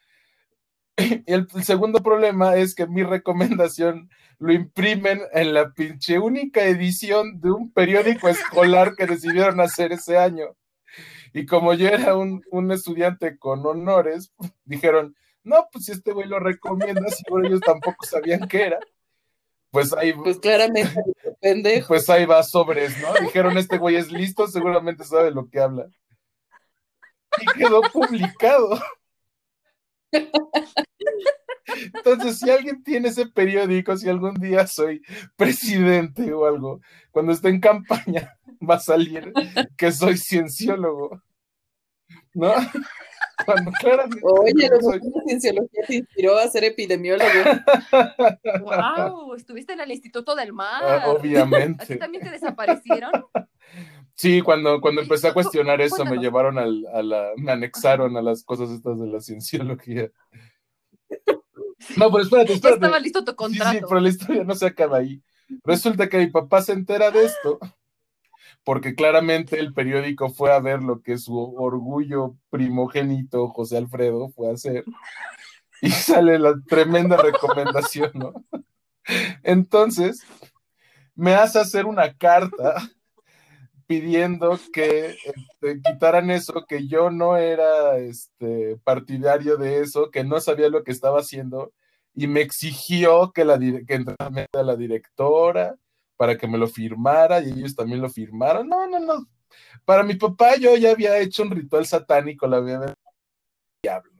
Y el, el segundo problema es que mi recomendación lo imprimen en la pinche única edición de un periódico escolar que decidieron hacer ese año. Y como yo era un, un estudiante con honores, dijeron, no, pues si este güey lo recomienda, seguro ellos tampoco sabían qué era. Pues ahí, Pues claramente, pendejo. pues ahí va sobres, ¿no? Dijeron, este güey es listo, seguramente sabe lo que habla. Y quedó publicado. Entonces, si alguien tiene ese periódico, si algún día soy presidente o algo, cuando esté en campaña, va a salir que soy cienciólogo. ¿No? Cuando claramente Oye, no lo soy- la cienciología te inspiró a ser epidemiólogo. Wow, estuviste en el Instituto del Mar. Ah, ¿A ti obviamente. también te desaparecieron? Sí, cuando, cuando empecé a Cu- cu- cuestionar eso, me llevaron al, a la, me anexaron a las cosas estas de la cienciología. No, pero espérate, Ya espérate. estaba listo tu Sí, contrato. sí, pero la historia no se acaba ahí. Resulta que mi papá se entera de esto, porque claramente el periódico fue a ver lo que su orgullo primogénito José Alfredo fue a hacer. Y sale la tremenda recomendación, ¿no? Entonces, me hace hacer una carta pidiendo que este, quitaran eso, que yo no era este, partidario de eso, que no sabía lo que estaba haciendo, y me exigió que, la, que entrara a la directora para que me lo firmara, y ellos también lo firmaron. No, no, no. Para mi papá yo ya había hecho un ritual satánico, la había diablo.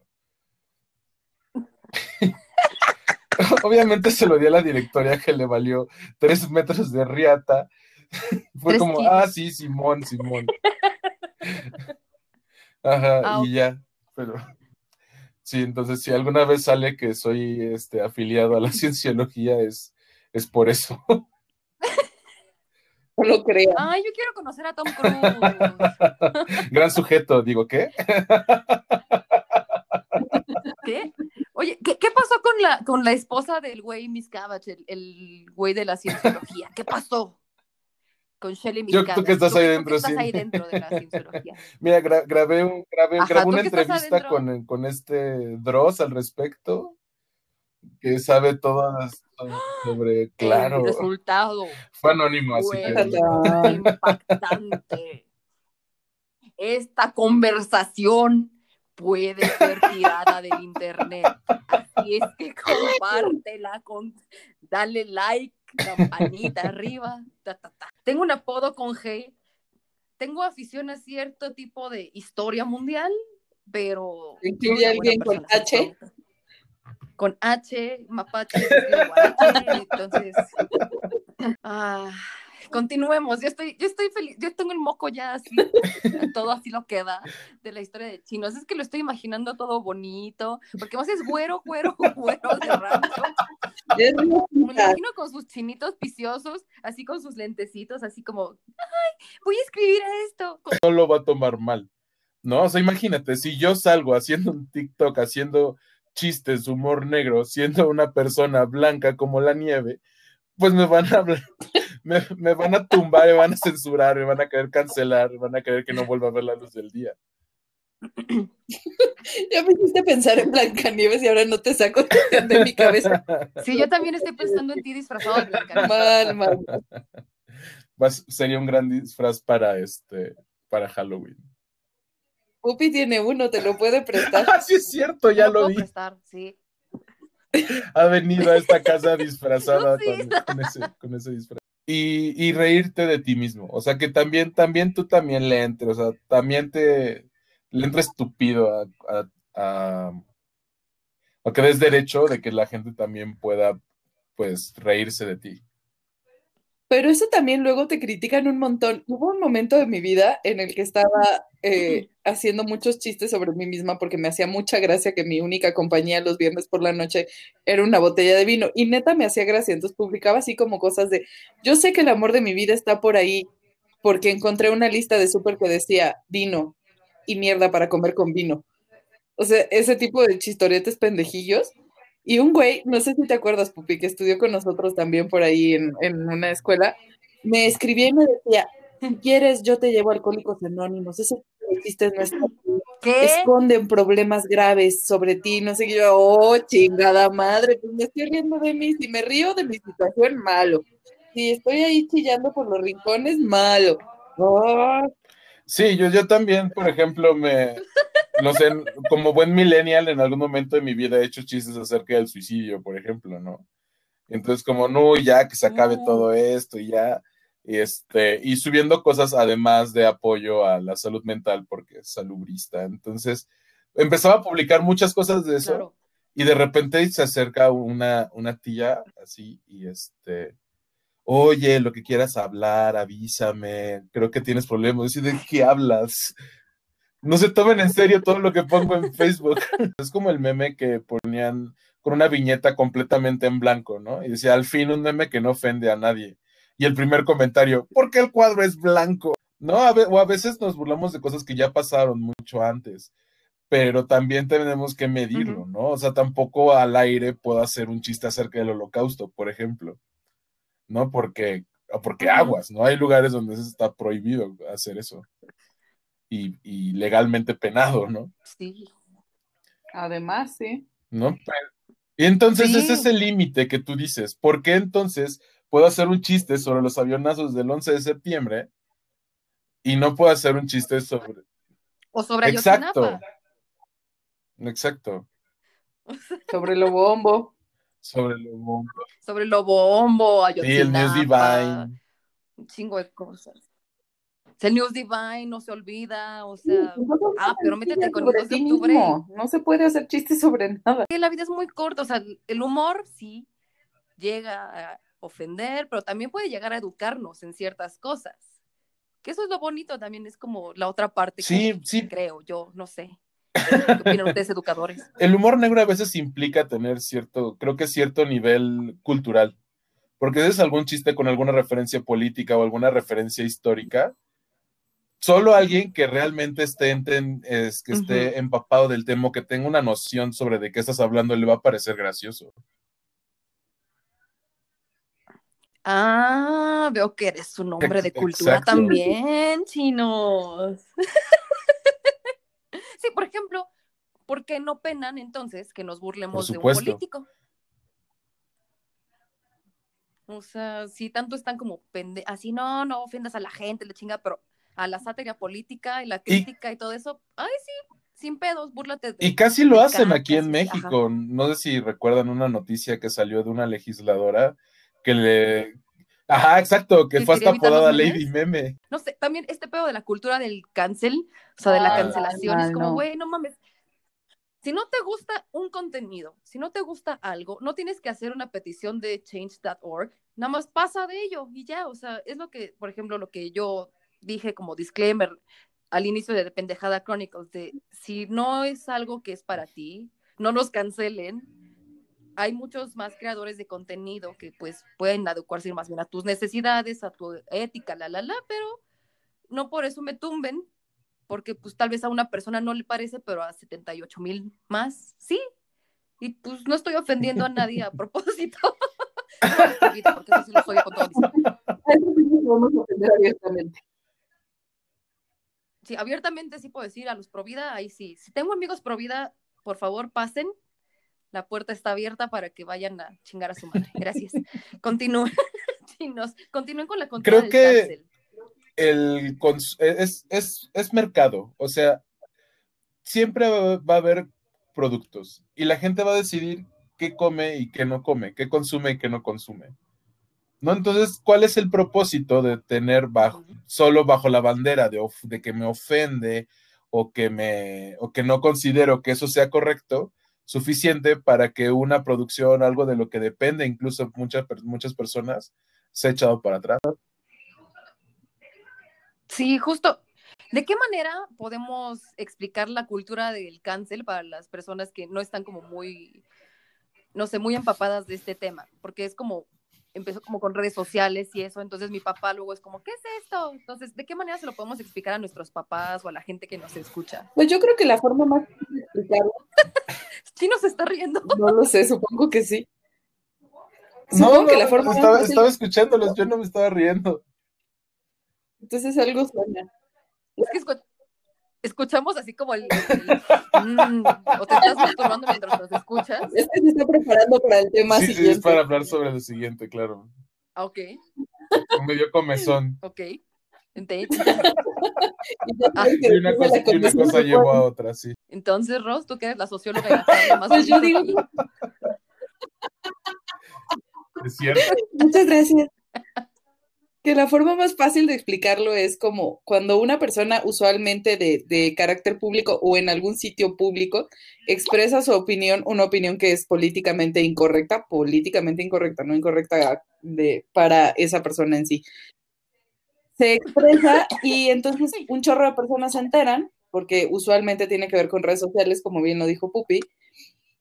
Obviamente se lo di a la directoria que le valió tres metros de riata. Fue Tres como, kilos. ah, sí, Simón, Simón. Ajá, Ah, y ya, pero sí, entonces si alguna vez sale que soy este afiliado a la cienciología es, es por eso. No lo creo. Ay, yo quiero conocer a Tom Cruise. Gran sujeto, digo, ¿qué? ¿Qué? Oye, ¿qué, qué pasó con la, con la esposa del güey Miscavige, el, el güey de la cienciología? ¿Qué pasó? Con Shelly Yo- tú que estás Tú ahí tú dentro, estás sí. ahí dentro de la cienciología. Mira, gra- grabé, un, grabé, Ajá, grabé una que entrevista con, con este Dross al respecto, que sabe todas sobre, claro, El resultado fue anónimo, así fue que impactante. Esta conversación puede ser tirada del internet. Así es que compártela, con, dale like, campanita arriba. ta, ta, ta. Tengo un apodo con G. Tengo afición a cierto tipo de historia mundial, pero. ¿Incluye alguien con H? Con H, mapache, guarache, entonces. Ah, continuemos. Yo estoy, yo estoy feliz. Yo tengo el moco ya así, todo así lo queda de la historia de chinos. Es que lo estoy imaginando todo bonito, porque más es güero, güero, güero de rancho. Es Me imagino con sus chinitos viciosos, así con sus lentecitos, así como, ay, voy a escribir esto. No lo va a tomar mal, ¿no? O sea, imagínate, si yo salgo haciendo un TikTok, haciendo chistes, humor negro, siendo una persona blanca como la nieve, pues me van a hablar, me, me van a tumbar, me van a censurar, me van a querer cancelar, me van a querer que no vuelva a ver la luz del día. Ya me hiciste pensar en Blancanieves y ahora no te saco de mi cabeza. Sí, yo también estoy pensando en ti disfrazado de Blancanieves. Mal, mal. Vas- sería un gran disfraz para este, para Halloween. Pupi tiene uno, te lo puede prestar. Ah, sí es cierto, ya lo puedo vi. prestar, sí. Ha venido a esta casa disfrazada Sí. con, con ese, con ese disfraz. Y, reírte de ti mismo. O sea, que también, también tú también le entres, o sea, también te le entra estúpido a a, a que des derecho de que la gente también pueda, pues, reírse de ti. Pero eso también luego te critican un montón. Hubo un momento de mi vida en el que estaba eh, haciendo muchos chistes sobre mí misma porque me hacía mucha gracia que mi única compañía los viernes por la noche era una botella de vino. Y neta me hacía gracia. Entonces publicaba así como cosas de, yo sé que el amor de mi vida está por ahí porque encontré una lista de súper que decía vino y mierda para comer con vino. O sea, ese tipo de chistoretes pendejillos. Y un güey, no sé si te acuerdas, Pupi, que estudió con nosotros también por ahí en, en una escuela, me escribía y me decía, si quieres, yo te llevo a Alcohólicos Anónimos, ese chiste no está ¿Qué? esconden problemas graves sobre ti, no sé qué, yo, oh, chingada madre, pues me estoy riendo de mí, si me río de mi situación, malo, si estoy ahí chillando por los rincones, malo, oh, Sí, yo, yo también, por ejemplo, me, no sé, como buen millennial, en algún momento de mi vida he hecho chistes acerca del suicidio, por ejemplo, ¿no? Entonces, como, no, ya que se acabe Mm. todo esto y ya, y este, y subiendo cosas además de apoyo a la salud mental, porque es salubrista. Entonces, empezaba a publicar muchas cosas de eso, Claro. y de repente se acerca una, una tía así, y este, oye, lo que quieras hablar, avísame, creo que tienes problemas. Y ¿de qué hablas? No se tomen en serio todo lo que pongo en Facebook. Es como el meme que ponían con una viñeta completamente en blanco, ¿no? Y decía, al fin un meme que no ofende a nadie. Y el primer comentario, ¿por qué el cuadro es blanco? No, a o a veces nos burlamos de cosas que ya pasaron mucho antes, pero también tenemos que medirlo, ¿no? O sea, tampoco al aire puedo hacer un chiste acerca del holocausto, por ejemplo, ¿no? Porque, o porque aguas, ¿no? Hay lugares donde está prohibido hacer eso y, y legalmente penado, ¿no? Sí. además, sí. ¿No? Y entonces Sí. ese es el límite que tú dices. ¿Por qué entonces puedo hacer un chiste sobre los avionazos del 11 de septiembre y no puedo hacer un chiste sobre... O sobre Exacto. Ayotzinapa. Exacto. Sobre lo bombo. Sobre lo bombo. Sobre Sí, el News. Divine. Un chingo de cosas. El News Divine no se olvida, o sea, ah, pero métete con el sobre 2 de octubre. mismo. No se puede hacer chistes sobre nada. que la vida es muy corta, o sea, el humor sí llega a ofender, pero también puede llegar a educarnos en ciertas cosas. Que eso es lo bonito también, es como la otra parte Sí, que sí. creo yo, no sé. ¿Qué opinan ustedes educadores? El humor negro a veces implica tener cierto, creo que cierto nivel cultural. Porque si es algún chiste con alguna referencia política o alguna referencia histórica, solo alguien que realmente esté, enten- es, que esté empapado del tema, que tenga una noción sobre de qué estás hablando, le va a parecer gracioso. Ah, veo que eres un hombre de cultura exacto. también, chinos. sí, por ejemplo, ¿por qué no penan entonces que nos burlemos de un político? O sea, si tanto están como pende así, no, no ofendas a la gente, le chinga, pero a la sátira política y la crítica y, todo eso, ay, sí, sin pedos, búrlate. de- Y casi lo hacen aquí en México. No sé si recuerdan una noticia que salió de una legisladora que le... Ajá, exacto, que ¿Que fue hasta apodada? Lady Meme. No sé, también este pedo de la cultura del cancel, o sea, de la Ay, cancelación, no, es como, no. güey, no mames. Si no te gusta un contenido, si no te gusta algo, no tienes que hacer una petición de change.org, nada más pasa de ello y ya, o sea, es lo que, por ejemplo, lo que yo dije como disclaimer al inicio de Pendejada Chronicles, de si no es algo que es para ti, no nos cancelen. Hay muchos más creadores de contenido que pues pueden adecuarse más bien a tus necesidades, a tu ética, la, la, la, pero no por eso me tumben, porque pues tal vez a una persona no le parece, pero a 78 mil más, sí. Y pues no estoy ofendiendo a nadie a propósito. porque eso sí lo soy con todo eso sí vamos a ofender abiertamente. Sí, abiertamente sí puedo decir a los Provida, ahí sí. Si tengo amigos Provida, por favor pasen. La puerta está abierta para que vayan a chingar a su madre. Gracias. Continúen, chinos. Continúen con la cultura Creo del que- el cons- es, es, es mercado, o sea, siempre va va a haber productos y la gente va a decidir qué come y qué no come, qué consume y qué no consume. ¿No? Entonces, ¿cuál es el propósito de tener bajo, solo bajo la bandera de, of- de que me ofende o que me o que no considero que eso sea correcto suficiente para que una producción, algo de lo que depende incluso muchas muchas personas, se ha echado para atrás. Sí, justo. ¿De qué manera podemos explicar la cultura del cancel para las personas que no están como muy, no sé, muy empapadas de este tema? Porque es como, empezó como con redes sociales y eso, entonces mi papá luego es como, ¿qué es esto? Entonces, ¿de qué manera se lo podemos explicar a nuestros papás o a la gente que nos escucha? Pues yo creo que la forma más fácil de explicarlo. ¿Chino se está riendo? No lo sé, supongo que sí. No, Supongo no, que la forma más estaba, fácil- estaba escuchándolos, yo no me estaba riendo. Entonces algo suena. Es que escuchamos así como el... el- mm, o te estás masturbando mientras nos escuchas. Es que se está preparando para el tema Sí, sí, siguiente. es para hablar sobre lo siguiente, claro. Ah, Ok, Me dio comezón. ok. Ah, que Y una cosa, y una cosa llevó a otra, sí. Entonces, Ros, tú que eres la socióloga y más Pues yo digo-. Es cierto. Muchas gracias. Que la forma más fácil de explicarlo es como cuando una persona usualmente de, de carácter público o en algún sitio público expresa su opinión, una opinión que es políticamente incorrecta, políticamente incorrecta, no incorrecta de, para esa persona en sí. Se expresa y entonces un chorro de personas se enteran, porque usualmente tiene que ver con redes sociales, como bien lo dijo Pupi,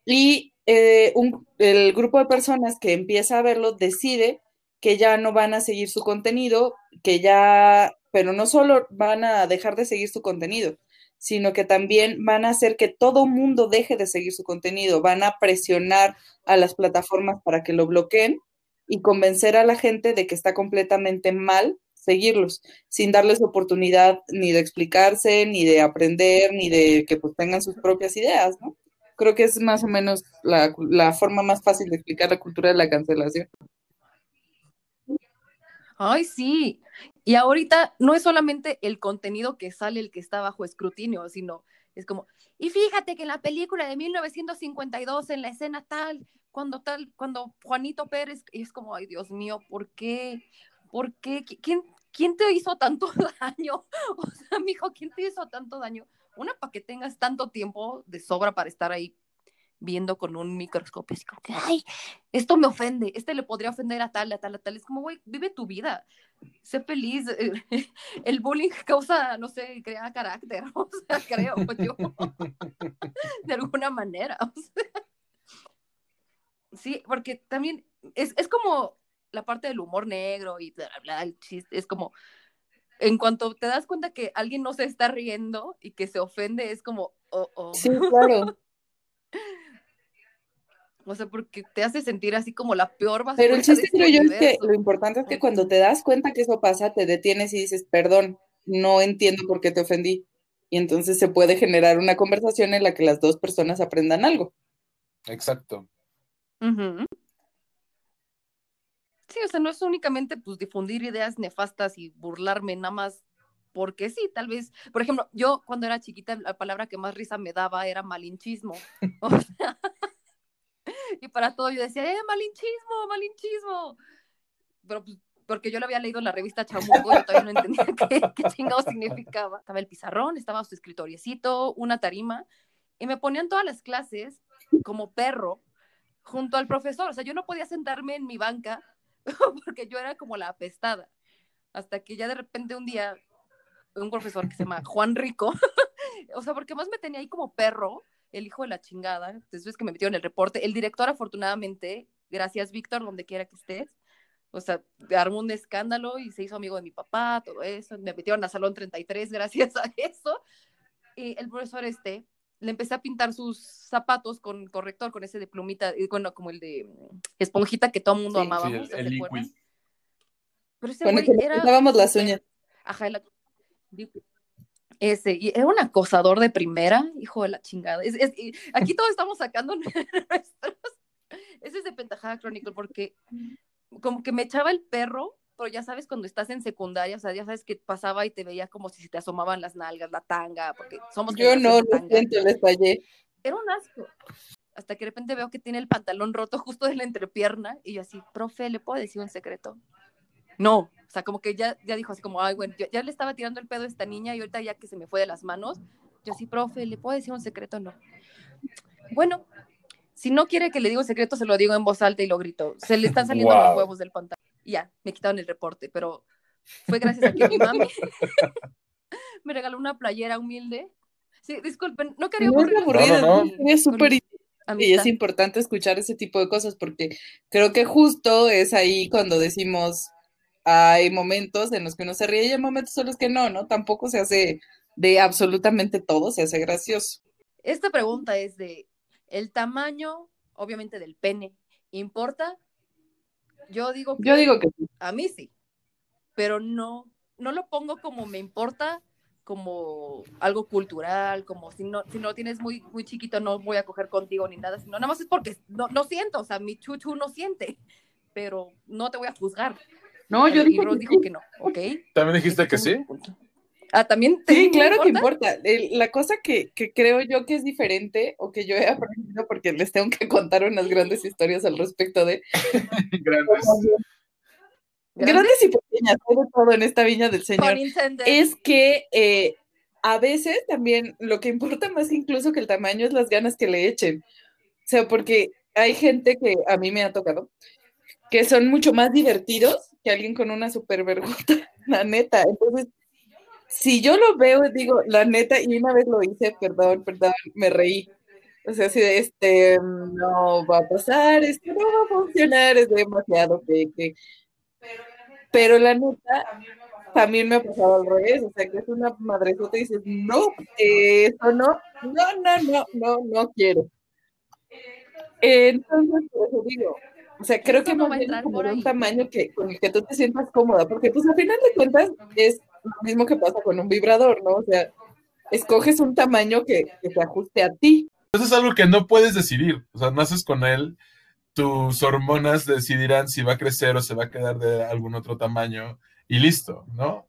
y eh, un- el grupo de personas que empieza a verlo decide que ya no van a seguir su contenido, que ya, pero no solo van a dejar de seguir su contenido, sino que también van a hacer que todo mundo deje de seguir su contenido, van a presionar a las plataformas para que lo bloqueen y convencer a la gente de que está completamente mal seguirlos, sin darles oportunidad ni de explicarse, ni de aprender, ni de que pues tengan sus propias ideas, ¿no? Creo que es más o menos la, la forma más fácil de explicar la cultura de la cancelación. Ay, sí. Y ahorita no es solamente el contenido que sale el que está bajo escrutinio, sino es como, y fíjate que en la película de 1952, en la escena tal, cuando tal, cuando Juanito Pérez, y es como, ay, Dios mío, ¿por qué? ¿Por qué? ¿Qui- ¿Quién, quién te hizo tanto daño? O sea, mijo, ¿quién te hizo tanto daño? Una, para que tengas tanto tiempo de sobra para estar ahí viendo con un microscopio, así como que, ay, esto me ofende, este le podría ofender a tal, a tal, a tal. Es como, güey, vive tu vida, sé feliz. eh, El bullying causa, no sé, crea carácter, o sea, creo yo, de alguna manera. o sea. Sí, porque también es, es como la parte del humor negro y bla, bla, bla, el chiste, es como, en cuanto te das cuenta que alguien no se está riendo y que se ofende, es como, oh, oh. Sí, claro. O sea, porque te hace sentir así como la peor basura Pero el chiste creo yo es que lo importante es que cuando te das cuenta que eso pasa, te detienes y dices, perdón, no entiendo por qué te ofendí. Y entonces se puede generar una conversación en la que las dos personas aprendan algo. Exacto. Sí, o sea, no es únicamente pues difundir ideas nefastas y burlarme nada más porque sí, tal vez, por ejemplo, yo cuando era chiquita la palabra que más risa me daba era malinchismo. O sea, y para todo yo decía, eh, malinchismo, malinchismo. Pero pues porque yo lo había leído en la revista Chamuco, yo todavía no entendía qué, qué chingado significaba. Estaba el pizarrón, estaba su escritoriecito, una tarima, y me ponían todas las clases como perro junto al profesor. O sea, yo no podía sentarme en mi banca porque yo era como la apestada. Hasta que ya de repente un día, un profesor que se llama Juan Rico, o sea, porque más me tenía ahí como perro, el hijo de la chingada. Entonces ves que me metió en el reporte. El director, afortunadamente, gracias Víctor, donde quiera que estés, o sea, armó un escándalo y se hizo amigo de mi papá, todo eso. Me metieron a Salón 33 gracias a eso. Y el profesor este le empecé a pintar sus zapatos con corrector, con ese de plumita, y bueno, como el de mm, esponjita que todo el mundo Sí, amábamos. Sí, ¿se el, el liquid. Pero ese el güey era las uñas. Ajá, el- ese, y era un acosador de primera, hijo de la chingada. Es- es- aquí todos estamos sacando nuestros. Ese es de Pentajada Chronicle, porque como que me echaba el perro, pero ya sabes, cuando estás en secundaria, o sea, ya sabes que pasaba y te veía como si se te asomaban las nalgas, la tanga, porque somos Yo no, lo tanga. siento, les fallé. Era un asco. Hasta que de repente veo que tiene el pantalón roto justo de la entrepierna y yo así, profe, ¿le puedo decir un secreto? No, o sea, como que ya, ya dijo así como, ay, bueno, yo- ya le estaba tirando el pedo a esta niña y ahorita ya que se me fue de las manos, Yo sí, profe, ¿le puedo decir un secreto o no? Bueno, si no quiere que le diga un secreto, se lo digo en voz alta y lo grito. Se le están saliendo Wow. los huevos del pantalón. Y ya, me quitaron el reporte, pero fue gracias a que mi mami me regaló una playera humilde. Sí, disculpen, no quería No No, no, ¿no? Es súper y es importante escuchar ese tipo de cosas porque creo que justo es ahí cuando decimos hay momentos en los que uno se ríe y hay momentos en los que no, ¿no? Tampoco se hace de absolutamente todo, se hace gracioso. Esta pregunta es de, ¿el tamaño, obviamente del pene, importa? Yo digo que Yo digo que sí. a mí sí, pero no, no lo pongo como me importa, como algo cultural, como si no, si no lo tienes muy, muy chiquito no voy a coger contigo ni nada, sino nada más es porque no, no siento, o sea, mi chuchu no siente, pero no te voy a juzgar. No, yo Rose que dijo sí. que no, ¿ok? ¿También dijiste que sí? Ah, también. te Sí, claro que importa? El- la cosa que, que creo yo que es diferente o que yo he aprendido porque les tengo que contar unas grandes historias al respecto de Grandes. grandes y pequeñas, hay de todo en esta viña del Señor. Es que eh, a veces también lo que importa más incluso que el tamaño es las ganas que le echen. O sea, porque hay gente que a mí me ha tocado que son mucho más divertidos que alguien con una super vergüenza, la neta. Entonces, si yo lo veo digo, la neta, y una vez lo hice, perdón, perdón, me reí. O sea, así de, este, no va a pasar, esto no va a funcionar, es demasiado peque. Pero la neta, también me ha pasado al revés, o sea, que es una madresota y dices, no, eso no, no, no, no, no, no quiero. Entonces, por eso digo, o sea, creo que no más va a bien entrar como por de un ahí. tamaño que, con el que tú te sientas cómoda, porque pues al final de cuentas es lo mismo que pasa con un vibrador, ¿no? O sea, escoges un tamaño que, que se ajuste a ti. Eso es algo que no puedes decidir. O sea, naces con él, tus hormonas decidirán si va a crecer o se va a quedar de algún otro tamaño y listo, ¿no?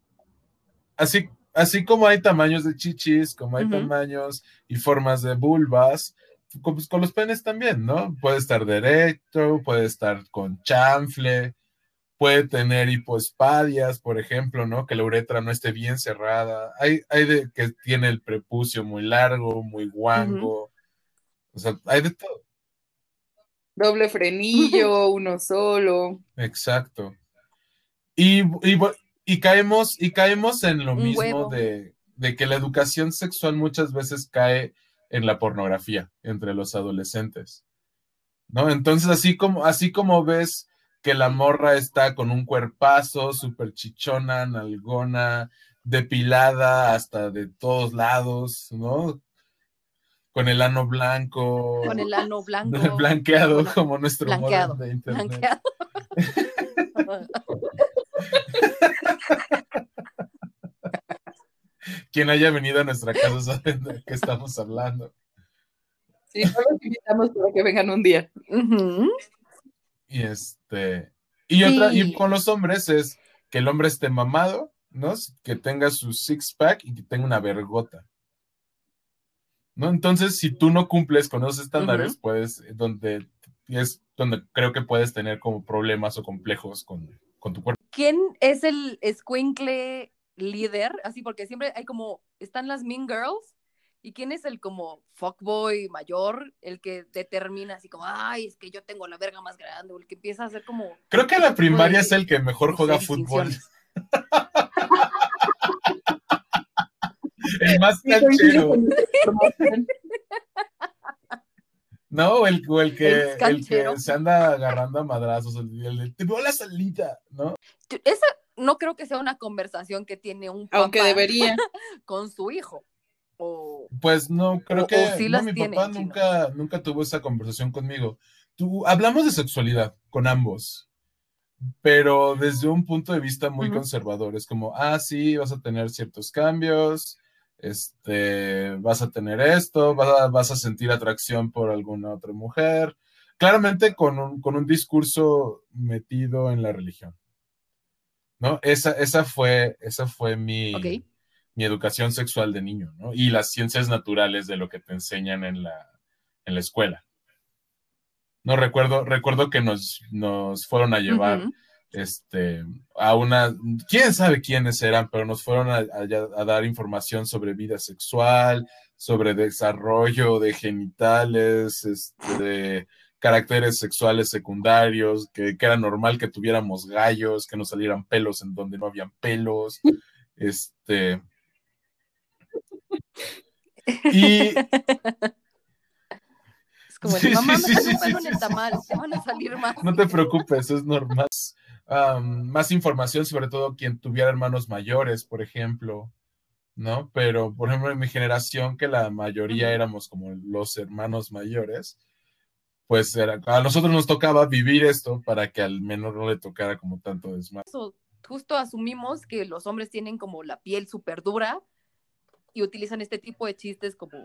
Así, así como hay tamaños de chichis, como hay Ujú. tamaños y formas de vulvas, con, pues, con los penes también, ¿no? Puede estar derecho, puede estar con chanfle, puede tener hipoespadias, por ejemplo, ¿no? Que la uretra no esté bien cerrada. Hay, hay de que tiene el prepucio muy largo, muy guango. O sea, hay de todo. Doble frenillo, uno solo. Exacto. Y, y, y caemos, y caemos en lo Un mismo de, de que la educación sexual muchas veces cae en la pornografía entre los adolescentes. ¿No? Entonces, así como, así como ves que la morra está con un cuerpazo, súper chichona, nalgona, depilada hasta de todos lados, ¿no? Con el ano blanco, Con el ano blanco. blanqueado Bueno, como nuestro blanqueado, de internet. blanqueado. Quien haya venido a nuestra casa sabe de qué estamos hablando. Sí, no los invitamos para que vengan un día. Y este. Y otra, Sí. y con los hombres es que el hombre esté mamado, ¿no? Que tenga su six pack y que tenga una vergota. ¿No? Entonces, si tú no cumples con esos estándares, pues, donde es donde creo que puedes tener como problemas o complejos con, con tu cuerpo. ¿Quién es el escuincle líder? Así, porque siempre hay como, están las Mean Girls, y quién es el como fuckboy mayor, el que determina así como, ay, es que yo tengo la verga más grande, o el que empieza a hacer como, Creo que la primaria de- es el que mejor juega fútbol. el más canchero. No, o el, o el que, El el que se anda agarrando a madrazos, el, el de, te veo la salida, ¿no? Esa no creo que sea una conversación que tiene un papá Aunque debería. con su hijo. O, Pues no, creo O- que o sí no, las mi tiene, papá chino. nunca, nunca tuvo esa conversación conmigo. Tú, hablamos de sexualidad con ambos, pero desde un punto de vista muy conservador. Es como, ah, sí, vas a tener ciertos cambios, este, vas a tener esto, vas a, vas a sentir atracción por alguna otra mujer. Claramente con un, con un discurso metido en la religión. ¿No? Esa, esa fue, esa fue mi, mi educación sexual de niño, ¿no? Y las ciencias naturales de lo que te enseñan en la, en la escuela. No recuerdo, recuerdo que nos, nos fueron a llevar este, a una, quién sabe quiénes eran, pero nos fueron a, a, dar información sobre vida sexual, sobre desarrollo de genitales, este, caracteres sexuales secundarios, que, que, era normal que tuviéramos gallos, que no salieran pelos en donde no habían pelos, este. Y como sí, mamá, sí, sí, tamal, te van a salir más. No te preocupes, es normal. más información, sobre todo quien tuviera hermanos mayores, por ejemplo, ¿no? Pero, por ejemplo, en mi generación, que la mayoría éramos como los hermanos mayores, pues era, a nosotros nos tocaba vivir esto para que al menor no le tocara como tanto desmadre. Justo asumimos que los hombres tienen como la piel súper dura y utilizan este tipo de chistes como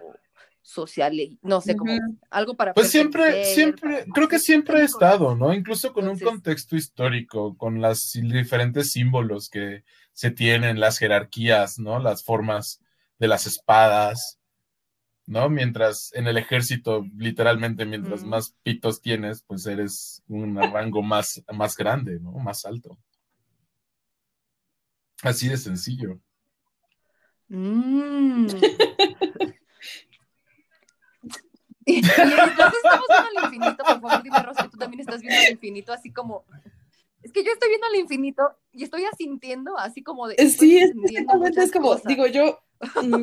social, no sé, como algo para... Pues siempre, siempre, creo que siempre ha estado, ¿no? Incluso con un contexto histórico, con las diferentes símbolos que se tienen, las jerarquías, ¿no? Las formas de las espadas, ¿no? Mientras en el ejército, literalmente, mientras más pitos tienes, pues eres un rango más, más grande, ¿no? Más alto. Así de sencillo. Mm. y entonces estamos viendo al infinito, por favor, dime, Rosa, que tú también estás viendo al infinito, así como. Es que yo estoy viendo al infinito y estoy asintiendo, así como de. Sí, es, es como, digo, yo,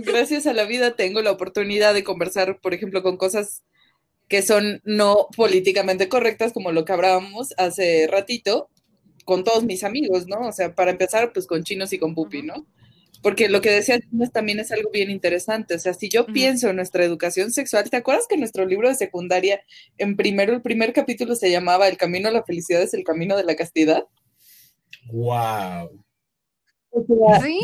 gracias a la vida, tengo la oportunidad de conversar, por ejemplo, con cosas que son no políticamente correctas, como lo que hablábamos hace ratito, con todos mis amigos, ¿no? O sea, para empezar, pues con chinos y con pupi, ¿no? Porque lo que decía también es algo bien interesante. O sea, si yo pienso en nuestra educación sexual, ¿te acuerdas que nuestro libro de secundaria, en primero, el primer capítulo se llamaba El camino a la felicidad es el camino de la castidad? ¡Wow! ¿Sí?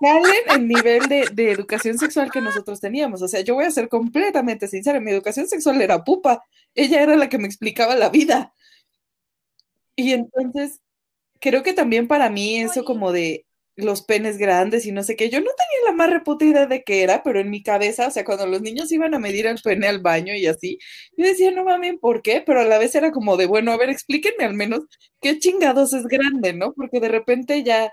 Salen el nivel de, de, educación sexual que nosotros teníamos. O sea, yo voy a ser completamente sincera, mi educación sexual era pupa. Ella era la que me explicaba la vida. Y entonces, creo que también para mí eso como de los penes grandes y no sé qué. Yo no tenía la más reputa idea de qué era, pero en mi cabeza, o sea, cuando los niños iban a medir el pene al baño y así, yo decía, no mames, ¿por qué? Pero a la vez era como de, bueno, a ver, explíquenme al menos qué chingados es grande, ¿no? Porque de repente ya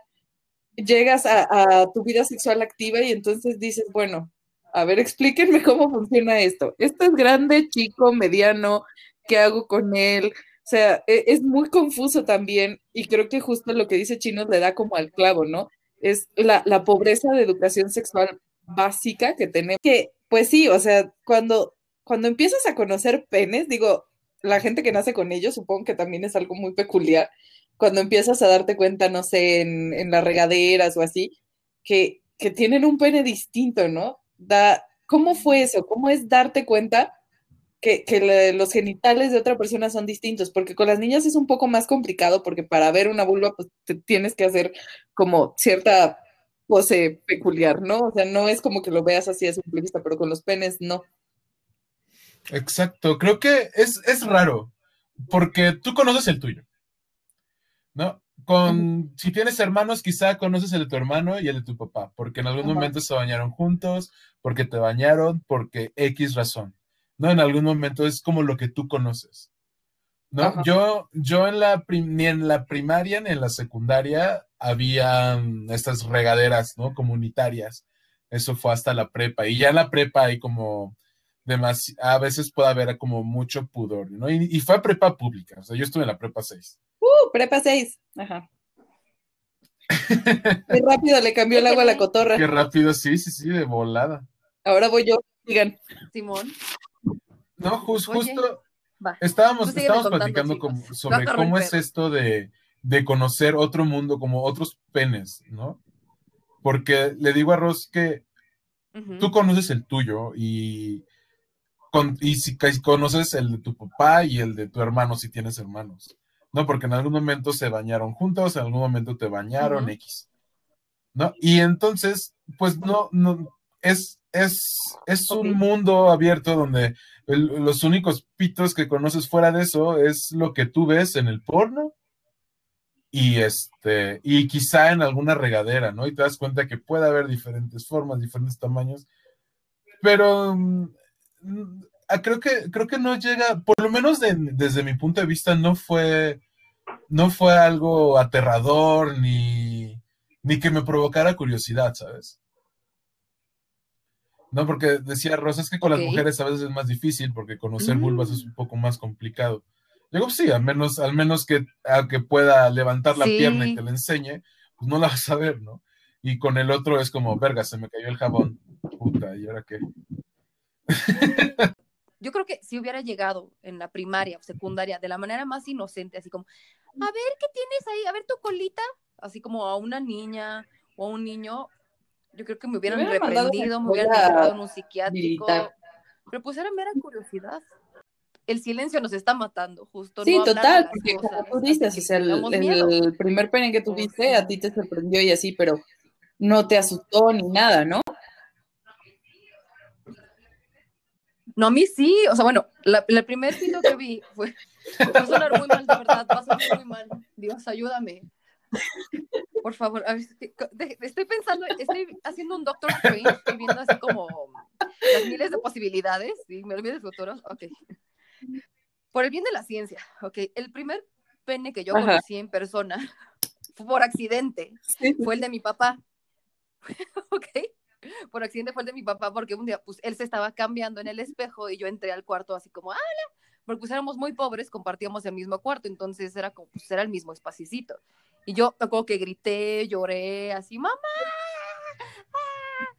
llegas a, tu vida sexual activa y entonces dices, bueno, a ver, explíquenme cómo funciona esto. Esto es grande, chico, mediano, ¿qué hago con él? O sea, e, es muy confuso también y creo que justo lo que dice Chino le da como al clavo, ¿no? es la, pobreza de educación sexual básica que tenemos. Que, pues sí, o sea, cuando, cuando empiezas a conocer penes, digo, la gente que nace con ellos, supongo que también es algo muy peculiar, cuando empiezas a darte cuenta, no sé, en, en las regaderas o así, que, que tienen un pene distinto, ¿no? Da, ¿Cómo fue eso? ¿Cómo es darte cuenta que, los genitales de otra persona son distintos, porque con las niñas es un poco más complicado, porque para ver una vulva, pues te tienes que hacer como cierta pose peculiar, ¿no? O sea, no es como que lo veas así a simple vista, pero con los penes no. Exacto, creo que es, es raro, porque tú conoces el tuyo, ¿no? Con, si tienes hermanos, quizá conoces el de tu hermano y el de tu papá, porque en algún momento se bañaron juntos, porque te bañaron, porque X razón. ¿no? En algún momento es como lo que tú conoces, ¿no? Yo, yo en la, ni en la primaria ni en la secundaria había estas regaderas, ¿no? Comunitarias. Eso fue hasta la prepa. Y ya en la prepa hay como a veces puede haber como mucho pudor, ¿no? Y, fue prepa pública, o sea, yo estuve en la prepa 6. Uh, prepa 6, ajá. Qué rápido le cambió el agua a la cotorra. Qué rápido, sí, sí, sí, de volada. Ahora voy yo, digan. Simón. No, justo estábamos, estábamos platicando sobre cómo es esto de, conocer otro mundo, como otros penes, ¿no? Porque le digo a Ross que tú conoces el tuyo y, y si conoces el de tu papá y el de tu hermano, si tienes hermanos, ¿no? Porque en algún momento se bañaron juntos, en algún momento te bañaron, X, ¿no? Y entonces, pues no, no, es, es, es un mundo abierto donde los únicos pitos que conoces fuera de eso es lo que tú ves en el porno y este y quizá en alguna regadera, ¿no? Y te das cuenta que puede haber diferentes formas, diferentes tamaños, pero mm, creo que creo que no llega, por lo menos desde mi punto de vista no fue no fue algo aterrador ni, ni que me provocara curiosidad, ¿sabes? No, porque decía Rosa, es que con las mujeres a veces es más difícil porque conocer Mm. vulvas es un poco más complicado. Digo, sí, al menos, al menos que, a que pueda levantar la Sí. pierna y te la enseñe, pues no la vas a ver, ¿no? Y con el otro es como, verga, se me cayó el jabón. Puta, ¿y ahora qué? Yo creo que si hubiera llegado en la primaria o secundaria de la manera más inocente, así como, a ver, ¿qué tienes ahí? A ver tu colita, así como a una niña o a un niño, yo creo que me hubieran mandado una reprendido, me hubieran llevado en un psiquiátrico. militar. Pero pues era mera curiosidad. El silencio nos está matando, justo. Sí, no total, porque como cosas tú dices, o sea, el, primer pene que tuviste a ti te sorprendió y así, pero no te asustó ni nada, ¿no? No, a mí sí, o sea, bueno, la, el primer video que vi fue, va a sonar muy mal, de verdad, va a sonar muy mal. Dios, ayúdame. Por favor, a ver, estoy- pensando, estoy haciendo un Doctor Strange, estoy viendo así como las miles de posibilidades, y me olvido del futuro, ok. Por el bien de la ciencia, ok, el primer pene que yo Ajá. conocí en persona, fue por accidente, fue el de mi papá. ¿Ok? Por accidente fue el de mi papá porque un día, pues, él se estaba cambiando en el espejo y yo entré al cuarto así como, ¡Hola! Porque pues éramos muy pobres, compartíamos el mismo cuarto, entonces era como, pues era el mismo espacito. Y yo me acuerdo que grité, lloré, así, ¡Mamá! ¡Ah!".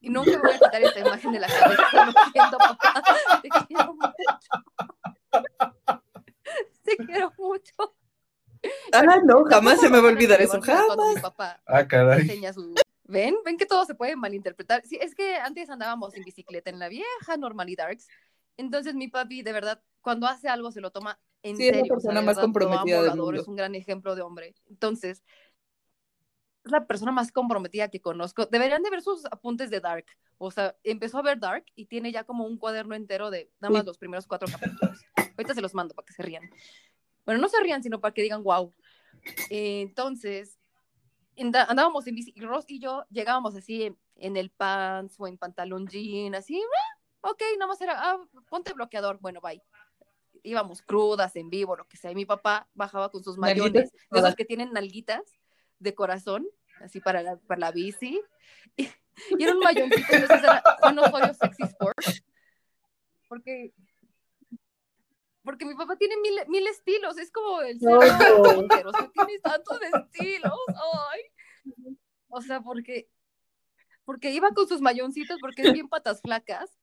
Y nunca me voy a quitar esta imagen de la cabeza, lo siento, papá. Te quiero mucho. Te quiero mucho. Ah, no, jamás se me va a olvidar eso, jamás. mi papá Ah, caray. su... ¿Ven? ¿Ven que todo se puede malinterpretar? Sí, es que antes andábamos en bicicleta en la vieja Normally Darks. Entonces mi papi, de verdad, cuando hace algo se lo toma en Sí, es la serio. o sea, persona más verdad, comprometida del mundo. Es un gran ejemplo de hombre. Entonces, es la persona más comprometida que conozco. Deberían de ver sus apuntes de Dark. O sea, empezó a ver Dark y tiene ya como un cuaderno entero de nada más Uy. los primeros cuatro capítulos. Ahorita se los mando para que se rían. Bueno, no se rían, sino para que digan wow. Eh, entonces, andábamos en bici, y Ross y yo llegábamos así en, en el pants o en pantalón jean, así, "Ah, ok, nada más era, ah, ponte bloqueador, bueno, bye. Íbamos crudas, en vivo, lo que sea, y mi papá bajaba con sus mayones, de esos que tienen nalguitas de corazón, así para la, para la bici, y, y era un mayoncito, entonces era Juan Osorio Sexy Sport, porque... Porque mi papá tiene mil, mil estilos, es como el No. Sergio Póker, o sea, tiene tantos estilos, ay. O sea, porque, porque iba con sus mayoncitos, porque es bien patas flacas,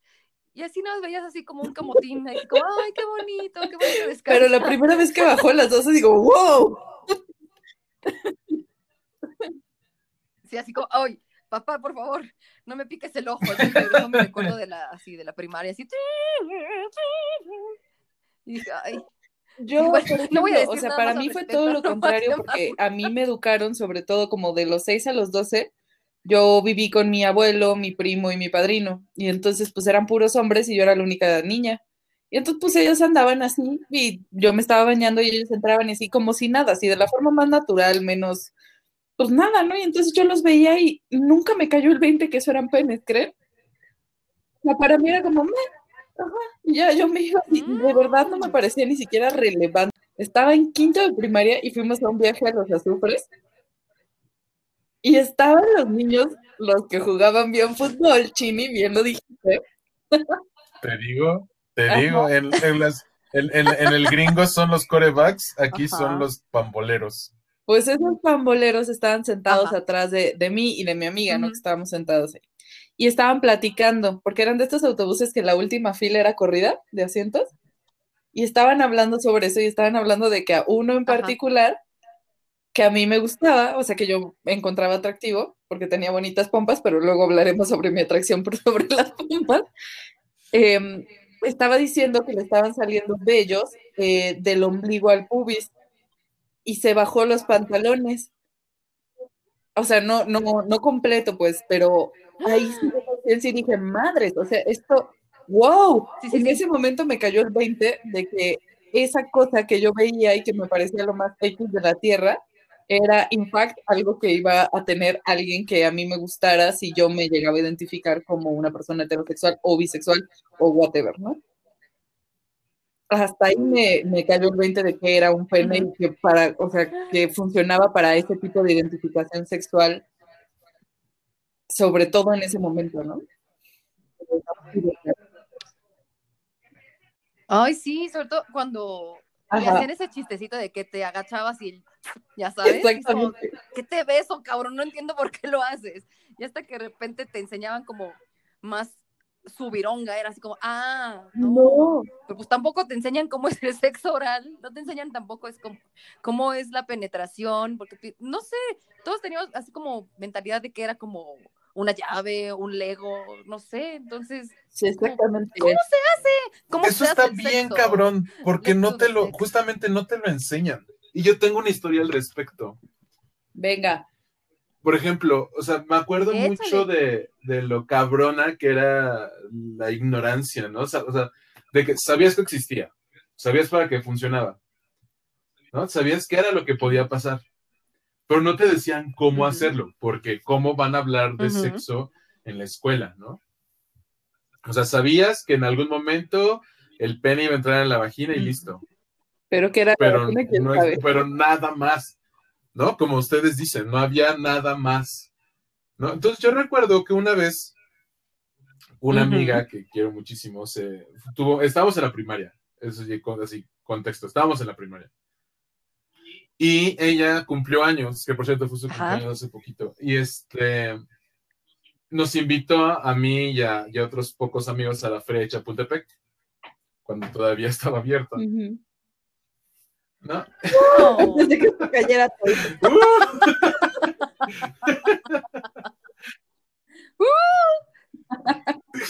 y así nos veías así como un camotín, así como, ay, qué bonito, qué bonito descanso. Pero la primera vez que bajó las dos, digo, wow. Sí, así como, ay, papá, por favor, no me piques el ojo. Pero eso me recuerdo de la, así, de la primaria, así. Y dije, ay, Yo, Bueno, no voy a ejemplo, o decir sea, para mí fue respecto, todo lo contrario porque a mí me educaron sobre todo como de los 6 a los 12. Yo viví con mi abuelo, mi primo y mi padrino. Y entonces pues eran puros hombres y yo era la única niña. Y entonces pues ellos andaban así y yo me estaba bañando y ellos entraban así como si nada, así de la forma más natural, menos pues nada, ¿no? Y entonces yo los veía y nunca me cayó el 20 que eso eran penes, ¿creen? O sea, para mí era como, ajá, y ya yo me iba y de verdad no me Mm. parecía ni siquiera relevante. Estaba en quinto de primaria y fuimos a un viaje a los azufres. Y estaban los niños, los que jugaban bien fútbol, Chini, bien lo dijiste. Te digo, te Ajá. digo, en, en las, en, en- en el gringo son los corebacks, aquí Ajá. son los pamboleros. Pues esos pamboleros estaban sentados Ajá. atrás de, de mí y de mi amiga, ¿no? Que estábamos sentados ahí. Y estaban platicando, porque eran de estos autobuses que la última fila era corrida de asientos. Y estaban hablando sobre eso y estaban hablando de que a uno en Ajá. particular, que a mí me gustaba, o sea, que yo encontraba atractivo, porque tenía bonitas pompas, pero luego hablaremos sobre mi atracción por sobre las pompas. em, estaba diciendo que le estaban saliendo vellos eh, del ombligo al pubis y se bajó los pantalones. O sea, no, no, no completo, pues, pero ahí sí y dije, madres, o sea, esto, wow. Sí, sí, en sí. ese momento me cayó el 20 de que esa cosa que yo veía y que me parecía lo más X de la tierra, era, in fact, algo que iba a tener alguien que a mí me gustara si yo me llegaba a identificar como una persona heterosexual o bisexual o whatever, ¿no? hasta ahí me, me cayó el 20 de que era un pene y que para, o sea, que funcionaba para ese tipo de identificación sexual, sobre todo en ese momento, ¿no? Ay, sí, sobre todo cuando Ajá. hacían ese chistecito de que te agachabas y ya sabes, y es como. ¿qué te beso, cabrón? No entiendo por qué lo haces. Y hasta que de repente te enseñaban como más subironga, era así como, ah, no. No, Pero pues tampoco te enseñan cómo es el sexo oral, no te enseñan tampoco es como, cómo es la penetración, porque no sé, todos teníamos así como mentalidad de que era como una llave, un lego, no sé, entonces, sí, exactamente. ¿cómo se hace? ¿Cómo Eso se está hace bien, sexo? cabrón, porque no te lo, sexo. justamente no te lo enseñan. Y yo tengo una historia al respecto. Venga. Por ejemplo, o sea, me acuerdo Échale. mucho de, de lo cabrona que era la ignorancia, ¿no? O sea, o sea, de que sabías que existía, sabías para qué funcionaba, ¿no? Sabías qué era lo que podía pasar, pero no te decían cómo hacerlo, porque cómo van a hablar de sexo en la escuela, ¿no? O sea, sabías que en algún momento el pene iba a entrar en la vagina y listo Pero que era pero, no- sabe. pero nada más, ¿no? Como ustedes dicen, no había nada más, ¿no? Entonces yo recuerdo que una vez una amiga que quiero muchísimo se tuvo, estábamos en la primaria, eso sí, con- así, contexto, estábamos en la primaria. Y ella cumplió años, que por cierto fue su Ajá. cumpleaños hace poquito, y este nos invitó a mí y a, y a otros pocos amigos a la feria de Chapultepec, cuando todavía estaba abierta. ¿no? No. Antes de que se cayera todo.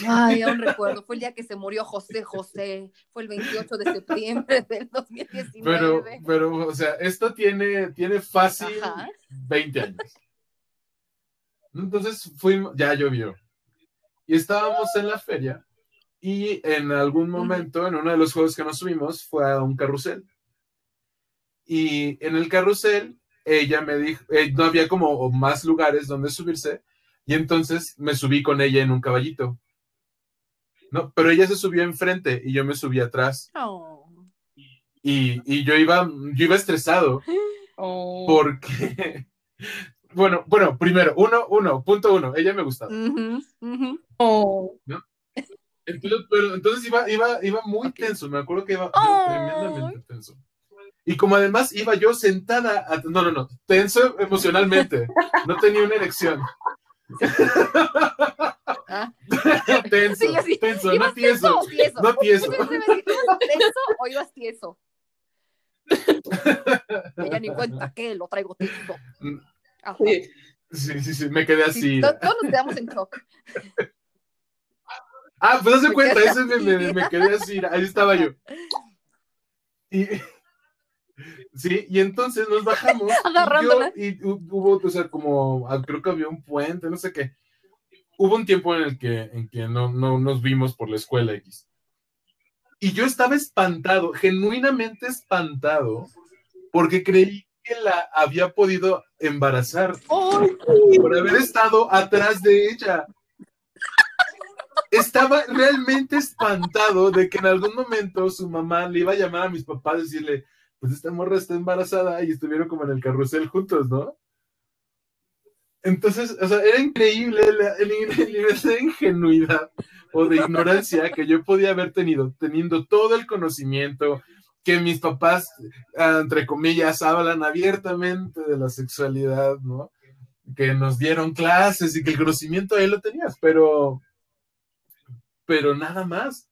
Ay, aún recuerdo, fue el día que se murió José José, fue el 28 de septiembre del 2019. Pero, pero, o sea, esto tiene, tiene fácil Ajá. 20 años. Entonces fuimos, ya llovió. Y estábamos en la feria y en algún momento, en uno de los juegos que nos subimos, fue a un carrusel. Y en el carrusel, ella me dijo, eh, no había como más lugares donde subirse, y entonces me subí con ella en un caballito. No, pero ella se subió enfrente y yo me subí atrás. Oh. Y, y yo iba, yo iba estresado Oh. porque, bueno, bueno, primero, uno, uno, punto uno, ella me gustaba. Oh. Entonces, pero, entonces iba, iba, iba muy tenso, me acuerdo que iba tremendamente tenso. Y como además iba yo sentada, a- no, no, no, tenso emocionalmente, no tenía una erección. Ah. tenso, Sí, tenso, no ¿Ibas tenso tieso, tieso? no tieso. Yo pensé, ¿ibas tenso o ibas tieso? Ella ni cuenta que lo traigo tenso. Ajá. Sí. Sí, sí, me quedé Sí, así. to- todos nos quedamos en shock. Ah, pues hace Me cuenta, ese me, me quedé así, ahí estaba yo. Y, sí, y entonces nos bajamos. y yo- Agarrándola. Y, hu- hubo, o sea, como, ah, creo que había un puente, no sé qué. Hubo un tiempo en el que, en que no, no nos vimos por la escuela X. Y yo estaba espantado, genuinamente espantado, porque creí que la había podido embarazar por haber estado atrás de ella. Estaba realmente espantado de que en algún momento su mamá le iba a llamar a mis papás y decirle, pues esta morra está embarazada y estuvieron como en el carrusel juntos, ¿no? Entonces, o sea, era increíble el nivel de ingenuidad o de ignorancia que yo podía haber tenido, teniendo todo el conocimiento, que mis papás, ah, entre comillas, hablan abiertamente de la sexualidad, ¿no? Que nos dieron clases y que el conocimiento ahí lo tenías, pero, pero nada más.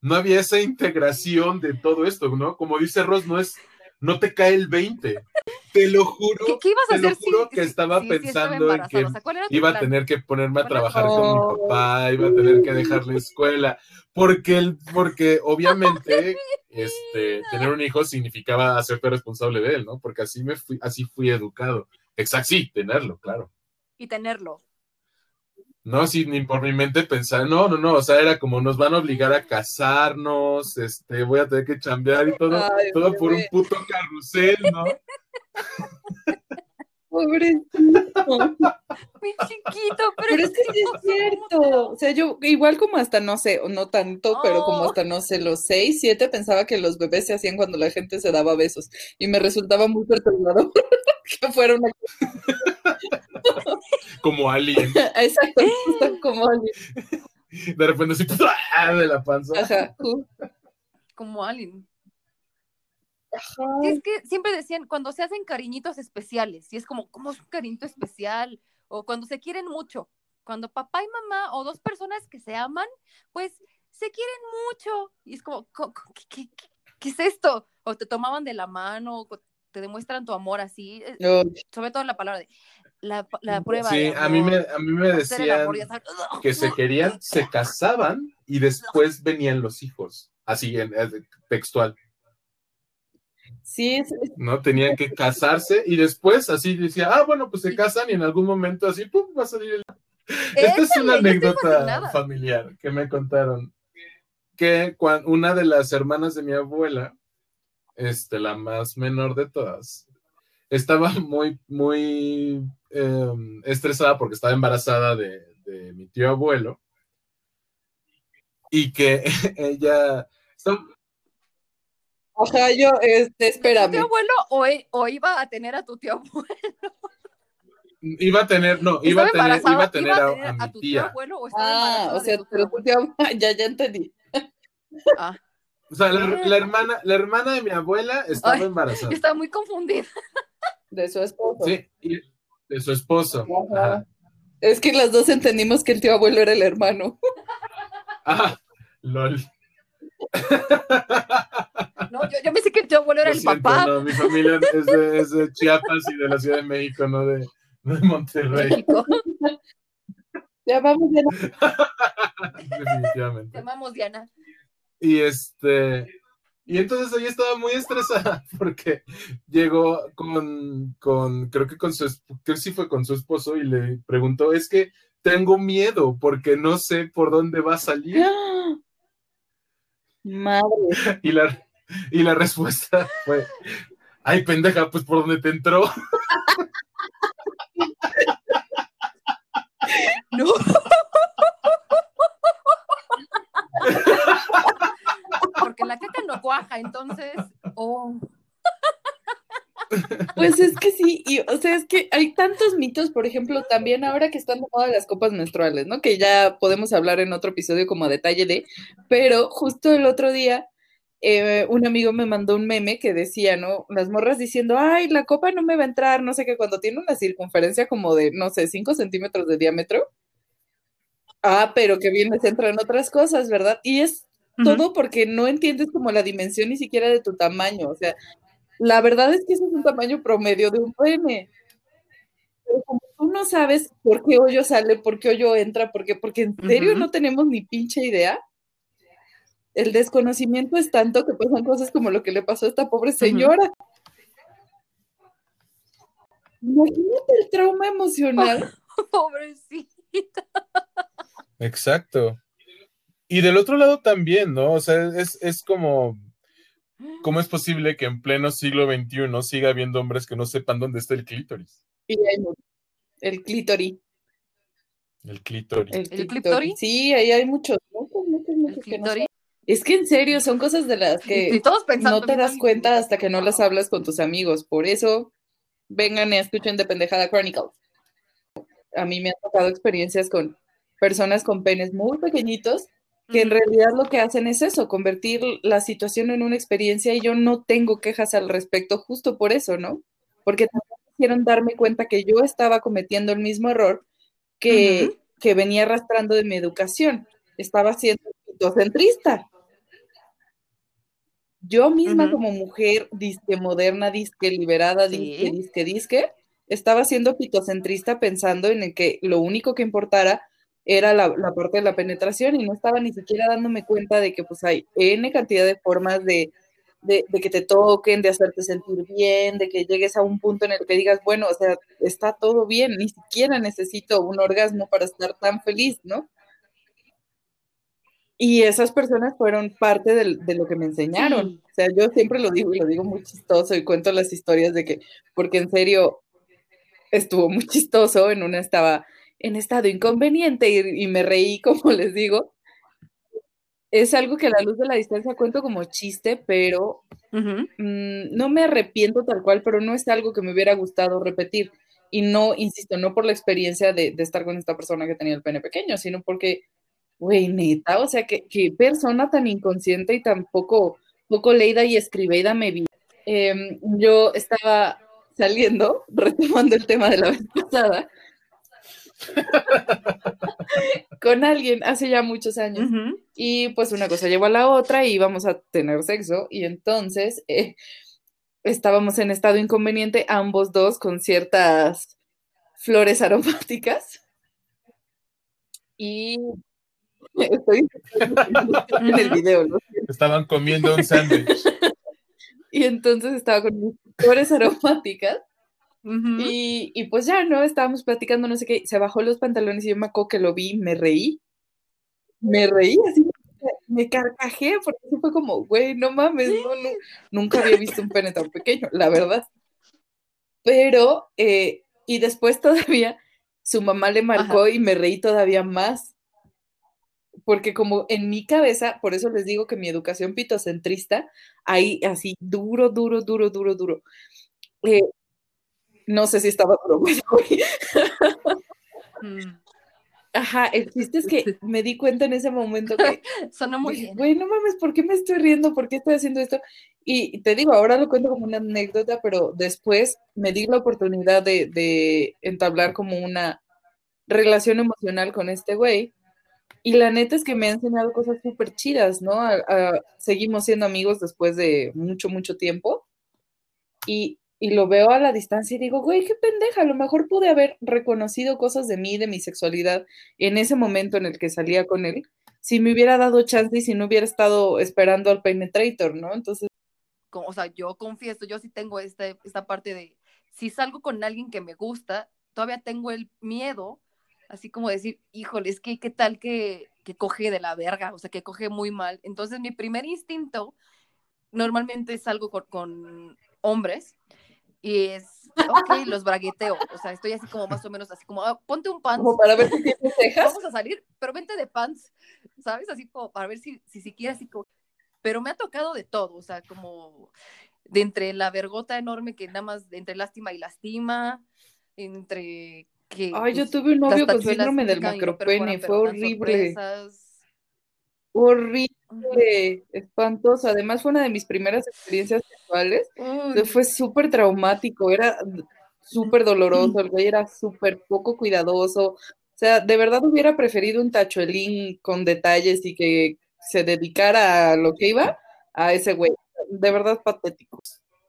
No había esa integración de todo esto, ¿no? Como dice Ross, no es, no te cae el 20. Te lo juro, ¿Qué, qué ibas a te lo si- juro que estaba si- si estaba pensando en que O sea, ¿cuál era tu iba a tener que ponerme a ¿Cuál era trabajar con mi papá, iba a tener que dejar la escuela, porque, el, porque obviamente este, tener un hijo significaba hacerte responsable de él, ¿no? Porque así, me fui, así fui educado. Exacto, sí, tenerlo, claro. Y tenerlo. No, sí, ni por mi mente pensar, no, no, no, o sea, era como nos van a obligar a casarnos, este, voy a tener que chambear y todo, Ay, todo por un puto carrusel, ¿no? pobrecito. Mi chiquito, pero, Pero es que sí es cierto. O sea, yo igual como hasta no sé, o no tanto, pero como hasta no sé, los seis, siete, pensaba que los bebés se hacían cuando la gente se daba besos. Y me resultaba muy perturbador que fuera una Como Alien. Exacto, justo como alguien. De repente así, ¡ah! de la panza. Ajá, como alguien. Sí, es que siempre decían cuando se hacen cariñitos especiales, y es como, ¿cómo es un cariñito especial? O cuando se quieren mucho. Cuando papá y mamá o dos personas que se aman, pues se quieren mucho. Y es como, co- co- ¿qué, qué- qué- qué es esto? O te tomaban de la mano, o te demuestran tu amor así. eh, No, Sobre todo la palabra de la, la prueba. Sí, de a mí me, amor, a mí me amor, decían que se querían, se casaban y después venían los hijos. Así, en, en textual, sí, es, es- ¿no? Tenían que casarse y después así decía, ah, bueno, pues se casan y en algún momento así, pum, va a salir el Esta es una anécdota familiar que me contaron. Que cuan- una de las hermanas de mi abuela, este, la más menor de todas, estaba muy, muy em, estresada porque estaba embarazada de, de mi tío abuelo. Y que ella. Ajá, yo, este, ¿Tu espérame. tío abuelo o, e- o iba a tener a tu tío abuelo? iba a tener, no, iba a ¿Estaba tener, iba a tener a, a a mi tu tío tía. abuelo o estaba Ah, o sea, tu tío pero tu abuelo? tío, ya, ya entendí. Ah, O sea, la, la hermana, la hermana de mi abuela estaba Ay, embarazada. estaba muy confundida. De su esposo. Sí, y de su esposo. Ajá. Ajá. Es que las dos entendimos que el tío abuelo era el hermano. Ah, lol. No, yo, yo pensé que el tío abuelo era Lo el siento, papá. no, mi familia es de, es de Chiapas y de la Ciudad de México, no de, no de Monterrey, México. Ya vamos, ya Te definitivamente. amamos, Diana. Y este, y entonces ella estaba muy estresada porque llegó con, con, creo que con su, es- creo que sí fue con su esposo y le preguntó, es que tengo miedo porque no sé por dónde va a salir. Madre. Y la, y la respuesta fue, ay pendeja, pues por dónde te entró. No. Porque la caca no cuaja, entonces. Oh. Pues es que sí, y o sea, es que hay tantos mitos, por ejemplo, también ahora que están de moda las copas menstruales, ¿no? Que ya podemos hablar en otro episodio como a detalle de, pero justo el otro día eh, un amigo me mandó un meme que decía, ¿no? Las morras diciendo, ay, la copa no me va a entrar, no sé qué, cuando tiene una circunferencia como de, no sé, 5 centímetros de diámetro. Ah, pero que bien les entran otras cosas, ¿verdad? Y es todo porque no entiendes como la dimensión ni siquiera de tu tamaño, o sea, la verdad es que ese es un tamaño promedio de un pene. Pero como tú no sabes por qué hoyo sale, por qué hoyo entra, por qué, porque en serio no tenemos ni pinche idea. El desconocimiento es tanto que pasan cosas como lo que le pasó a esta pobre señora. Imagínate el trauma emocional. Pobrecita. Exacto. Y del otro lado también, ¿no? O sea, es, es como, ¿cómo es posible que en pleno siglo XXI siga habiendo hombres que no sepan dónde está el clítoris? Y hay mucho. El clítoris. El clítoris. El, ¿El clítoris. Sí, ahí hay muchos, muchos, muchos, El muchos que no clítoris. Es que en serio, son cosas de las Y que todos pensando. no te das cuenta hasta que no las hablas con tus amigos. Por eso, vengan y escuchen de Pendejada Chronicles. A mí me han tocado experiencias con personas con penes muy pequeñitos que en realidad lo que hacen es eso, convertir la situación en una experiencia y yo no tengo quejas al respecto justo por eso, ¿no? Porque también quisieron darme cuenta que yo estaba cometiendo el mismo error que, que venía arrastrando de mi educación. Estaba siendo centrista. Yo misma como mujer disque moderna, disque liberada, disque, Sí. disque, disque, estaba siendo pitocentrista pensando en el que lo único que importara era la, la parte de la penetración y no estaba ni siquiera dándome cuenta de que pues hay N cantidad de formas de, de, de que te toquen, de hacerte sentir bien, de que llegues a un punto en el que digas, bueno, o sea, está todo bien, ni siquiera necesito un orgasmo para estar tan feliz, ¿no? Y esas personas fueron parte de lo que me enseñaron. Sí. O sea, yo siempre lo digo y lo digo muy chistoso y cuento las historias de que, porque en serio, estuvo muy chistoso, en una estaba en estado inconveniente y, y me reí, como les digo. Es algo que a la luz de la distancia cuento como chiste, pero Ujú. mm, no me arrepiento tal cual, pero no es algo que me hubiera gustado repetir. Y no, insisto, no por la experiencia de, de estar con esta persona que tenía el pene pequeño, sino porque, güey, neta, o sea, que persona tan inconsciente y tan poco, poco leída y escribida me vi. Em, yo estaba saliendo, retomando el tema de la vez pasada, con alguien hace ya muchos años. Y pues una cosa llevó a la otra y íbamos a tener sexo. Y entonces eh, estábamos en estado inconveniente, ambos dos con ciertas flores aromáticas. Y estoy en el video, ¿no? Estaban comiendo un sándwich. Y entonces estaba con mis flores aromáticas. Ujú. Y, y pues ya, ¿no? Estábamos platicando, no sé qué. Se bajó los pantalones y yo me acuerdo que lo vi me reí. Me reí así, me carcajé, porque fue como, güey, no mames, no, no, nunca había visto un pene tan pequeño, la verdad. Pero, eh, y después todavía su mamá le marcó y me reí todavía más. Porque como en mi cabeza, por eso les digo que mi educación pitocentrista, ahí así duro, duro, duro, duro, duro. Eh, no sé si estaba duro, güey. Mm. Ajá, el chiste es que me di cuenta en ese momento que Suena muy bien. güey, no mames, ¿por qué me estoy riendo? ¿Por qué estoy haciendo esto? Y te digo, ahora lo cuento como una anécdota, pero después me di la oportunidad de, de entablar como una relación emocional con este güey. Y la neta es que me ha enseñado cosas súper chidas, ¿no? A- a- seguimos siendo amigos después de mucho, mucho tiempo. Y, y lo veo a la distancia y digo, güey, qué pendeja, a lo mejor pude haber reconocido cosas de mí, de mi sexualidad, en ese momento en el que salía con él, si me hubiera dado chance y si no hubiera estado esperando al penetrator, ¿no? Entonces, o sea, yo confieso, yo sí tengo este, esta parte de, si salgo con alguien que me gusta, todavía tengo el miedo, así como decir, híjole, es que qué tal que, que coge de la verga, o sea, que coge muy mal. Entonces, mi primer instinto, normalmente salgo con, con hombres, y es, ok, los bragueteo, o sea, estoy así como más o menos así como, "Ah, ponte un pants, como para ver si tienes cejas. vamos a salir, pero vente de pants, ¿sabes? Así como para ver si, si siquiera así como, pero me ha tocado de todo, o sea, como de entre la vergota enorme que nada más, entre lástima y lastima, entre que... Ay, yo pues, tuve un novio con tachuelas síndrome del macropene, fue horrible, horrible, Ujú. espantoso. Además, fue una de mis primeras experiencias sexuales. Uy, Fue súper traumático, era súper doloroso, el güey era súper poco cuidadoso. O sea, de verdad hubiera preferido un tachuelín con detalles y que se dedicara a lo que iba a ese güey. De verdad patético.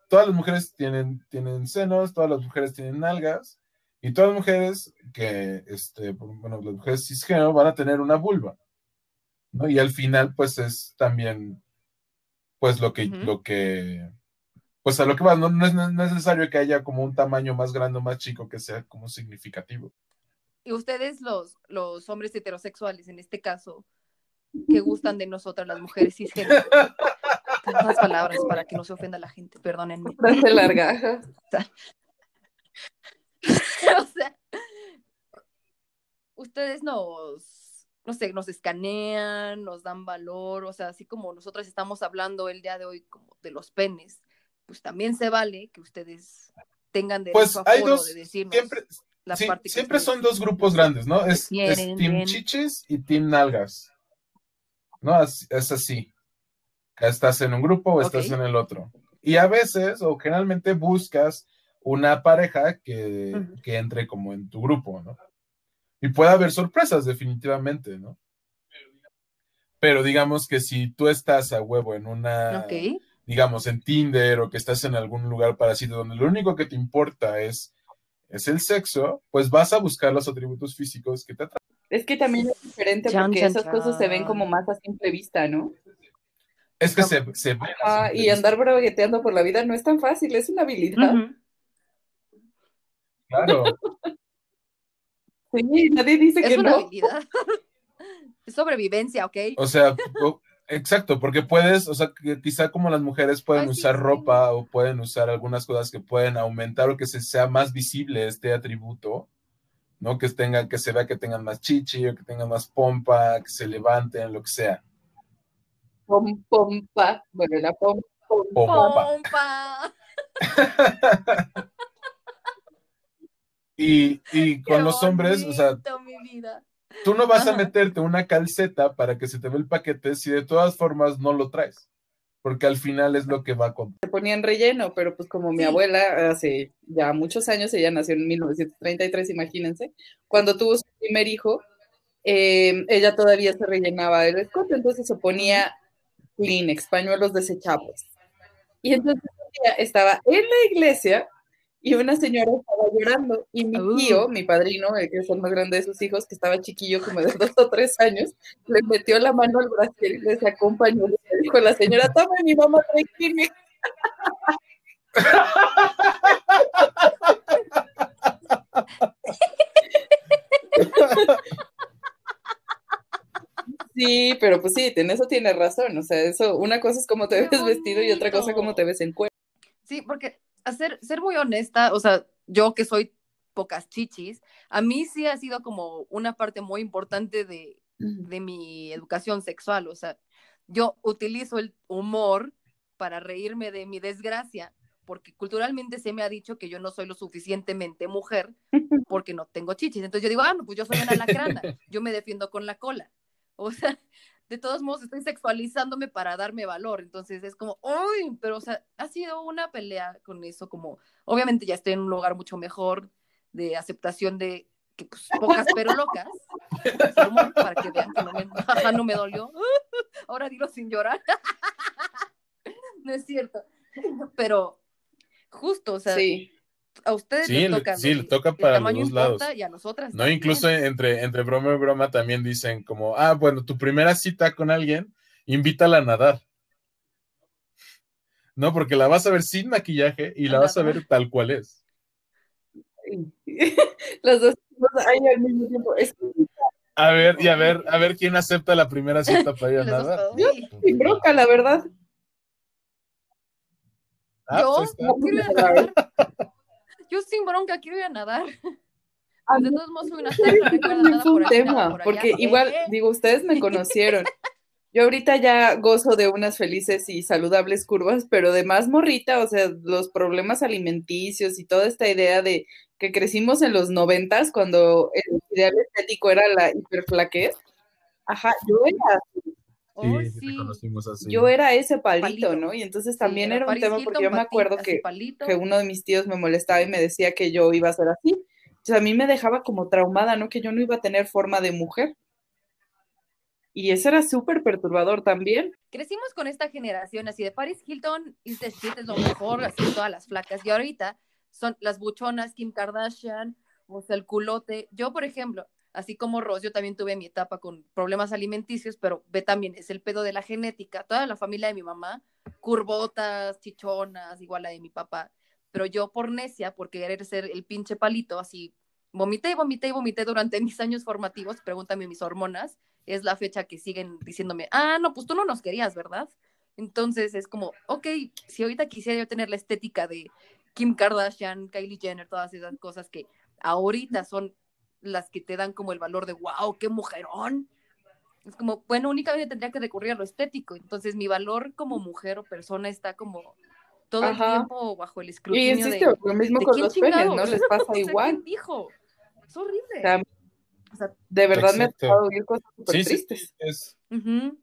Todas las mujeres tienen, tienen senos, todas las mujeres tienen nalgas, y todas las mujeres que, este, bueno, las mujeres cisgénero van a tener una vulva, ¿no? Y al final, pues es también, pues lo que, lo que, pues a lo que va, no, no es, necesario que haya como un tamaño más grande o más chico que sea como significativo. Y ustedes, los, los hombres heterosexuales, en este caso, que gustan de nosotras, las mujeres cisgénero. Unas palabras para que no se ofenda la gente, perdónenme. Frase larga. o sea, ustedes nos, no sé, nos escanean, nos dan valor, o sea, así como nosotras estamos hablando el día de hoy como de los penes, pues también se vale que ustedes tengan derecho Pues a hay foro dos, de decirnos siempre, la sí, parte siempre son dos grupos grandes, ¿no? Es, Team bien. Chiches y Team Nalgas. ¿No? Es, es así. Estás en un grupo o estás en el otro. Y a veces, o generalmente, buscas una pareja que, que entre como en tu grupo, ¿no? Y puede haber sorpresas, definitivamente, ¿no? Pero digamos que si tú estás a huevo en una, Ok. digamos, en Tinder o que estás en algún lugar parecido donde lo único que te importa es, es el sexo, pues vas a buscar los atributos físicos que te atraen. Es que también es diferente Chan, porque chan, esas cosas se ven como más a simple vista, ¿no? Es que se, se ven Ah, y andar bragueteando por la vida no es tan fácil, es una habilidad. Claro. Sí, nadie dice Es que una no. habilidad. es sobrevivencia, ¿ok? O sea, o- Exacto, porque puedes, o sea, que quizá como las mujeres pueden Ay, usar sí. ropa o pueden usar algunas cosas que pueden aumentar o que se sea más visible este atributo, ¿no? Que tengan, que se vea que tengan más chichi o que tengan más pompa, que se levanten, lo que sea. Pom, pompa. Bueno, la pom, pom, Pompa. ¡Pompa! Y, y ¡Qué con los hombres, o sea, bonito, mi vida! tú no vas a Ajá. meterte una calceta para que se te ve el paquete si de todas formas no lo traes, porque al final es lo que va con... se ponían relleno, pero pues como mi Sí. abuela hace ya muchos años, ella nació en 1933, imagínense, cuando tuvo su primer hijo, eh, ella todavía se rellenaba el escote, entonces se ponía Kleenex, pañuelos desechables. Y entonces estaba en la iglesia y una señora estaba llorando y mi Uh. tío, mi padrino, el que es el más grande de sus hijos, que estaba chiquillo como de dos o tres años, le metió la mano al brasier y le sacó un pañuelo y le dijo a la señora, toma mi mamá Kleenex". Sí, pero pues sí, en eso tiene razón. O sea, eso, una cosa es cómo te ¡Qué ves vestido y otra cosa cómo te ves en cuerpo. Sí, porque hacer, ser muy honesta, o sea, yo que soy pocas chichis, a mí sí ha sido como una parte muy importante de, de mi educación sexual. O sea, yo utilizo el humor para reírme de mi desgracia, porque culturalmente se me ha dicho que yo no soy lo suficientemente mujer porque no tengo chichis. Entonces yo digo, ah, no, pues yo soy una lacrana, yo me defiendo con la cola. O sea, de todos modos estoy sexualizándome para darme valor. Entonces es como, uy, pero o sea, ha sido una pelea con eso, como, obviamente ya estoy en un lugar mucho mejor de aceptación de que pues pocas pero locas, para que vean que no me, no me dolió. Ahora dilo sin llorar. No es cierto. Pero justo, o sea, Sí, a ustedes Sí, les le- toca, sí, le toca el para los dos lados. y a nosotras No, también. incluso entre, entre broma y broma también dicen como, ah, bueno, tu primera cita con alguien, invítala a nadar. No, porque la vas a ver sin maquillaje y la vas a ver tal cual es. Las dos cosas ahí al mismo tiempo. Es A ver, y a ver, a ver quién acepta la primera cita para ir a dos, nadar. "Uy, sin bronca, la verdad. Ah, yo pues ahí está. quiero nadar. Yo sin bronca quiero ir a nadar. A De mí todos modos una también fue un tema, por porque igual, Eh, digo, ustedes me conocieron. Yo ahorita ya gozo de unas felices y saludables curvas, pero de más morrita, o sea, los problemas alimenticios y toda esta idea de que crecimos en los noventas cuando el ideal estético era la hiperflaquez. Ajá, yo era, oh, Sí, sí. te conocimos así. yo era ese palito, Palito. ¿no? Y entonces Sí, también era un Paris tema porque yo me acuerdo que, que uno de mis tíos me molestaba y me decía que yo iba a ser así. Entonces a mí me dejaba como traumada, ¿no? Que yo no iba a tener forma de mujer. Y eso era súper perturbador también. Crecimos con esta generación así de Paris Hilton y the shit es lo mejor, así todas las flacas. Y ahorita son las buchonas, Kim Kardashian, o sea, el culote. Yo, por ejemplo, así como Ross, yo también tuve mi etapa con problemas alimenticios, pero ve también, es el pedo de la genética. Toda la familia de mi mamá, curvotas, chichonas, igual la de mi papá. Pero yo por necia, por querer ser el pinche palito, así vomité, vomité y vomité durante mis años formativos, pregúntame mis hormonas, es la fecha que siguen diciéndome, ah, no, pues tú no nos querías, ¿verdad? Entonces es como, ok, si ahorita quisiera yo tener la estética de Kim Kardashian, Kylie Jenner, todas esas cosas que ahorita son las que te dan como el valor de, wow, qué mujerón. Es como, bueno, únicamente tendría que recurrir a lo estético. Entonces mi valor como mujer o persona está como todo Ajá. el tiempo bajo el Y escrutinio existe de, lo mismo ¿de con los penes? ¿no? Les pasa O sea, igual. ¿quién dijo? Es horrible. O sea, O sea, de verdad me ha oír cosas súper Sí, sí, tristes. es, ujú.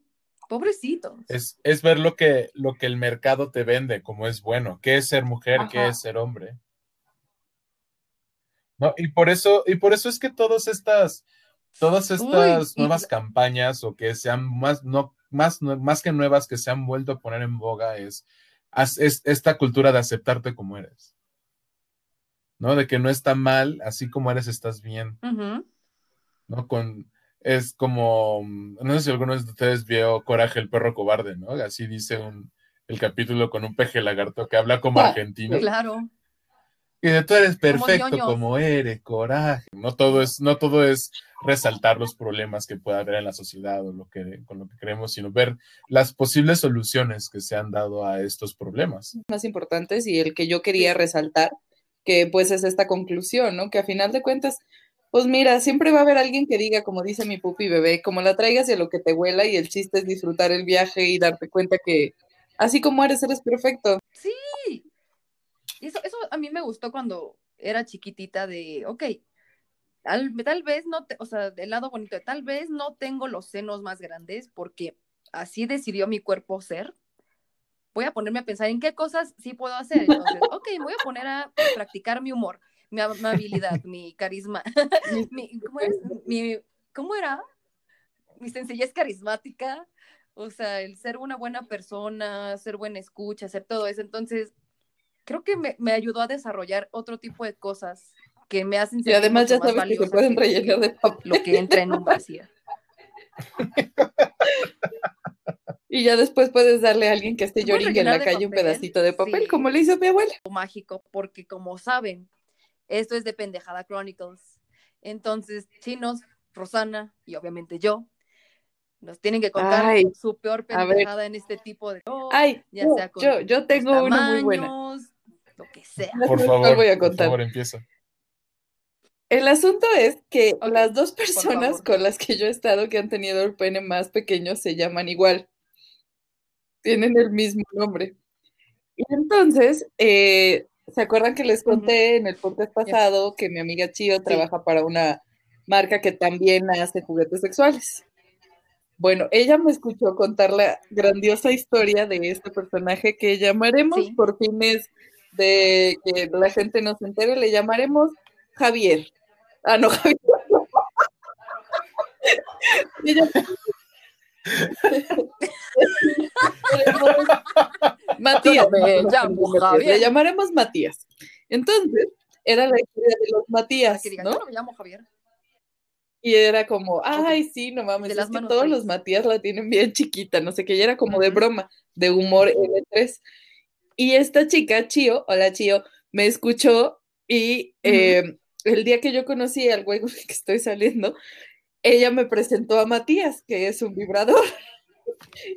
Pobrecitos. es, es ver lo que, lo que el mercado te vende como es bueno, qué es ser mujer, qué es ser hombre. No, y por eso, y por eso es que todas estas, todas estas nuevas campañas o que sean más, no, más, no- más que nuevas que se han vuelto a poner en boga es, es esta cultura de aceptarte como eres. ¿No? De que no está mal, así como eres, estás bien. ¿no? Con, es como, no sé si alguno de ustedes vio Coraje, el perro cobarde, ¿no? Así dice un, el capítulo con un peje lagarto que habla como Ah, argentino. Claro. Y de tú eres perfecto como eres, coraje. No todo es, no todo es resaltar los problemas que pueda haber en la sociedad o lo que, con lo que creemos, sino ver las posibles soluciones que se han dado a estos problemas. más importantes y el que yo quería resaltar, que pues es esta conclusión, ¿no? Que a final de cuentas, pues mira, siempre va a haber alguien que diga, como dice mi pupi bebé, como la traigas y a lo que te huela y el chiste es disfrutar el viaje y darte cuenta que así como eres, eres perfecto. Sí. Y eso, eso a mí me gustó cuando era chiquitita de, ok, tal, tal vez no, te, o sea, del lado bonito, de, tal vez no tengo los senos más grandes porque así decidió mi cuerpo ser. Voy a ponerme a pensar en qué cosas sí puedo hacer. Entonces, ok, voy a poner a practicar mi humor, mi amabilidad, mi carisma, mi, ¿cómo, es? Mi, ¿cómo era? Mi sencillez carismática, o sea, el ser una buena persona, ser buena escucha, hacer todo eso. Entonces, creo que me, me ayudó a desarrollar otro tipo de cosas que me hacen Y sentir además ya sabes que se pueden rellenar de papel. lo que entra en un vacío. Y ya después puedes darle a alguien que esté lloring en la calle un pedacito de papel, sí. como le hizo mi abuela. mágico, porque como saben, esto es de Pendejada Chronicles. Entonces, chinos, Rosana y obviamente yo, nos tienen que contar Ay, su peor pendejada en este tipo de Ay, ya yo, sea con yo, yo tengo una muy buena. Lo que sea. Por favor, voy a por favor, empieza. El asunto es que las dos personas con las que yo he estado que han tenido el pene más pequeño se llaman igual. Tienen el mismo nombre. Y entonces, eh, ¿se acuerdan que les conté en el podcast pasado que mi amiga Chio trabaja para una marca que también hace juguetes sexuales? Bueno, ella me escuchó contar la grandiosa historia de este personaje que llamaremos, Sí. por fines de que la gente nos entere, le llamaremos Javier. Ah, no, Javier. Matías. Me llamo Javier. Le llamaremos Matías. Entonces, era la historia de los Matías, ¿no? yo me llamo Javier. Y era como, ay, sí, no mames, las que todos los Matías la tienen bien chiquita, no sé qué, y era como de broma, de humor L3. Y esta chica, Chio, hola Chio, me escuchó y eh, el día que yo conocí al güey con el que estoy saliendo, ella me presentó a Matías, que es un vibrador.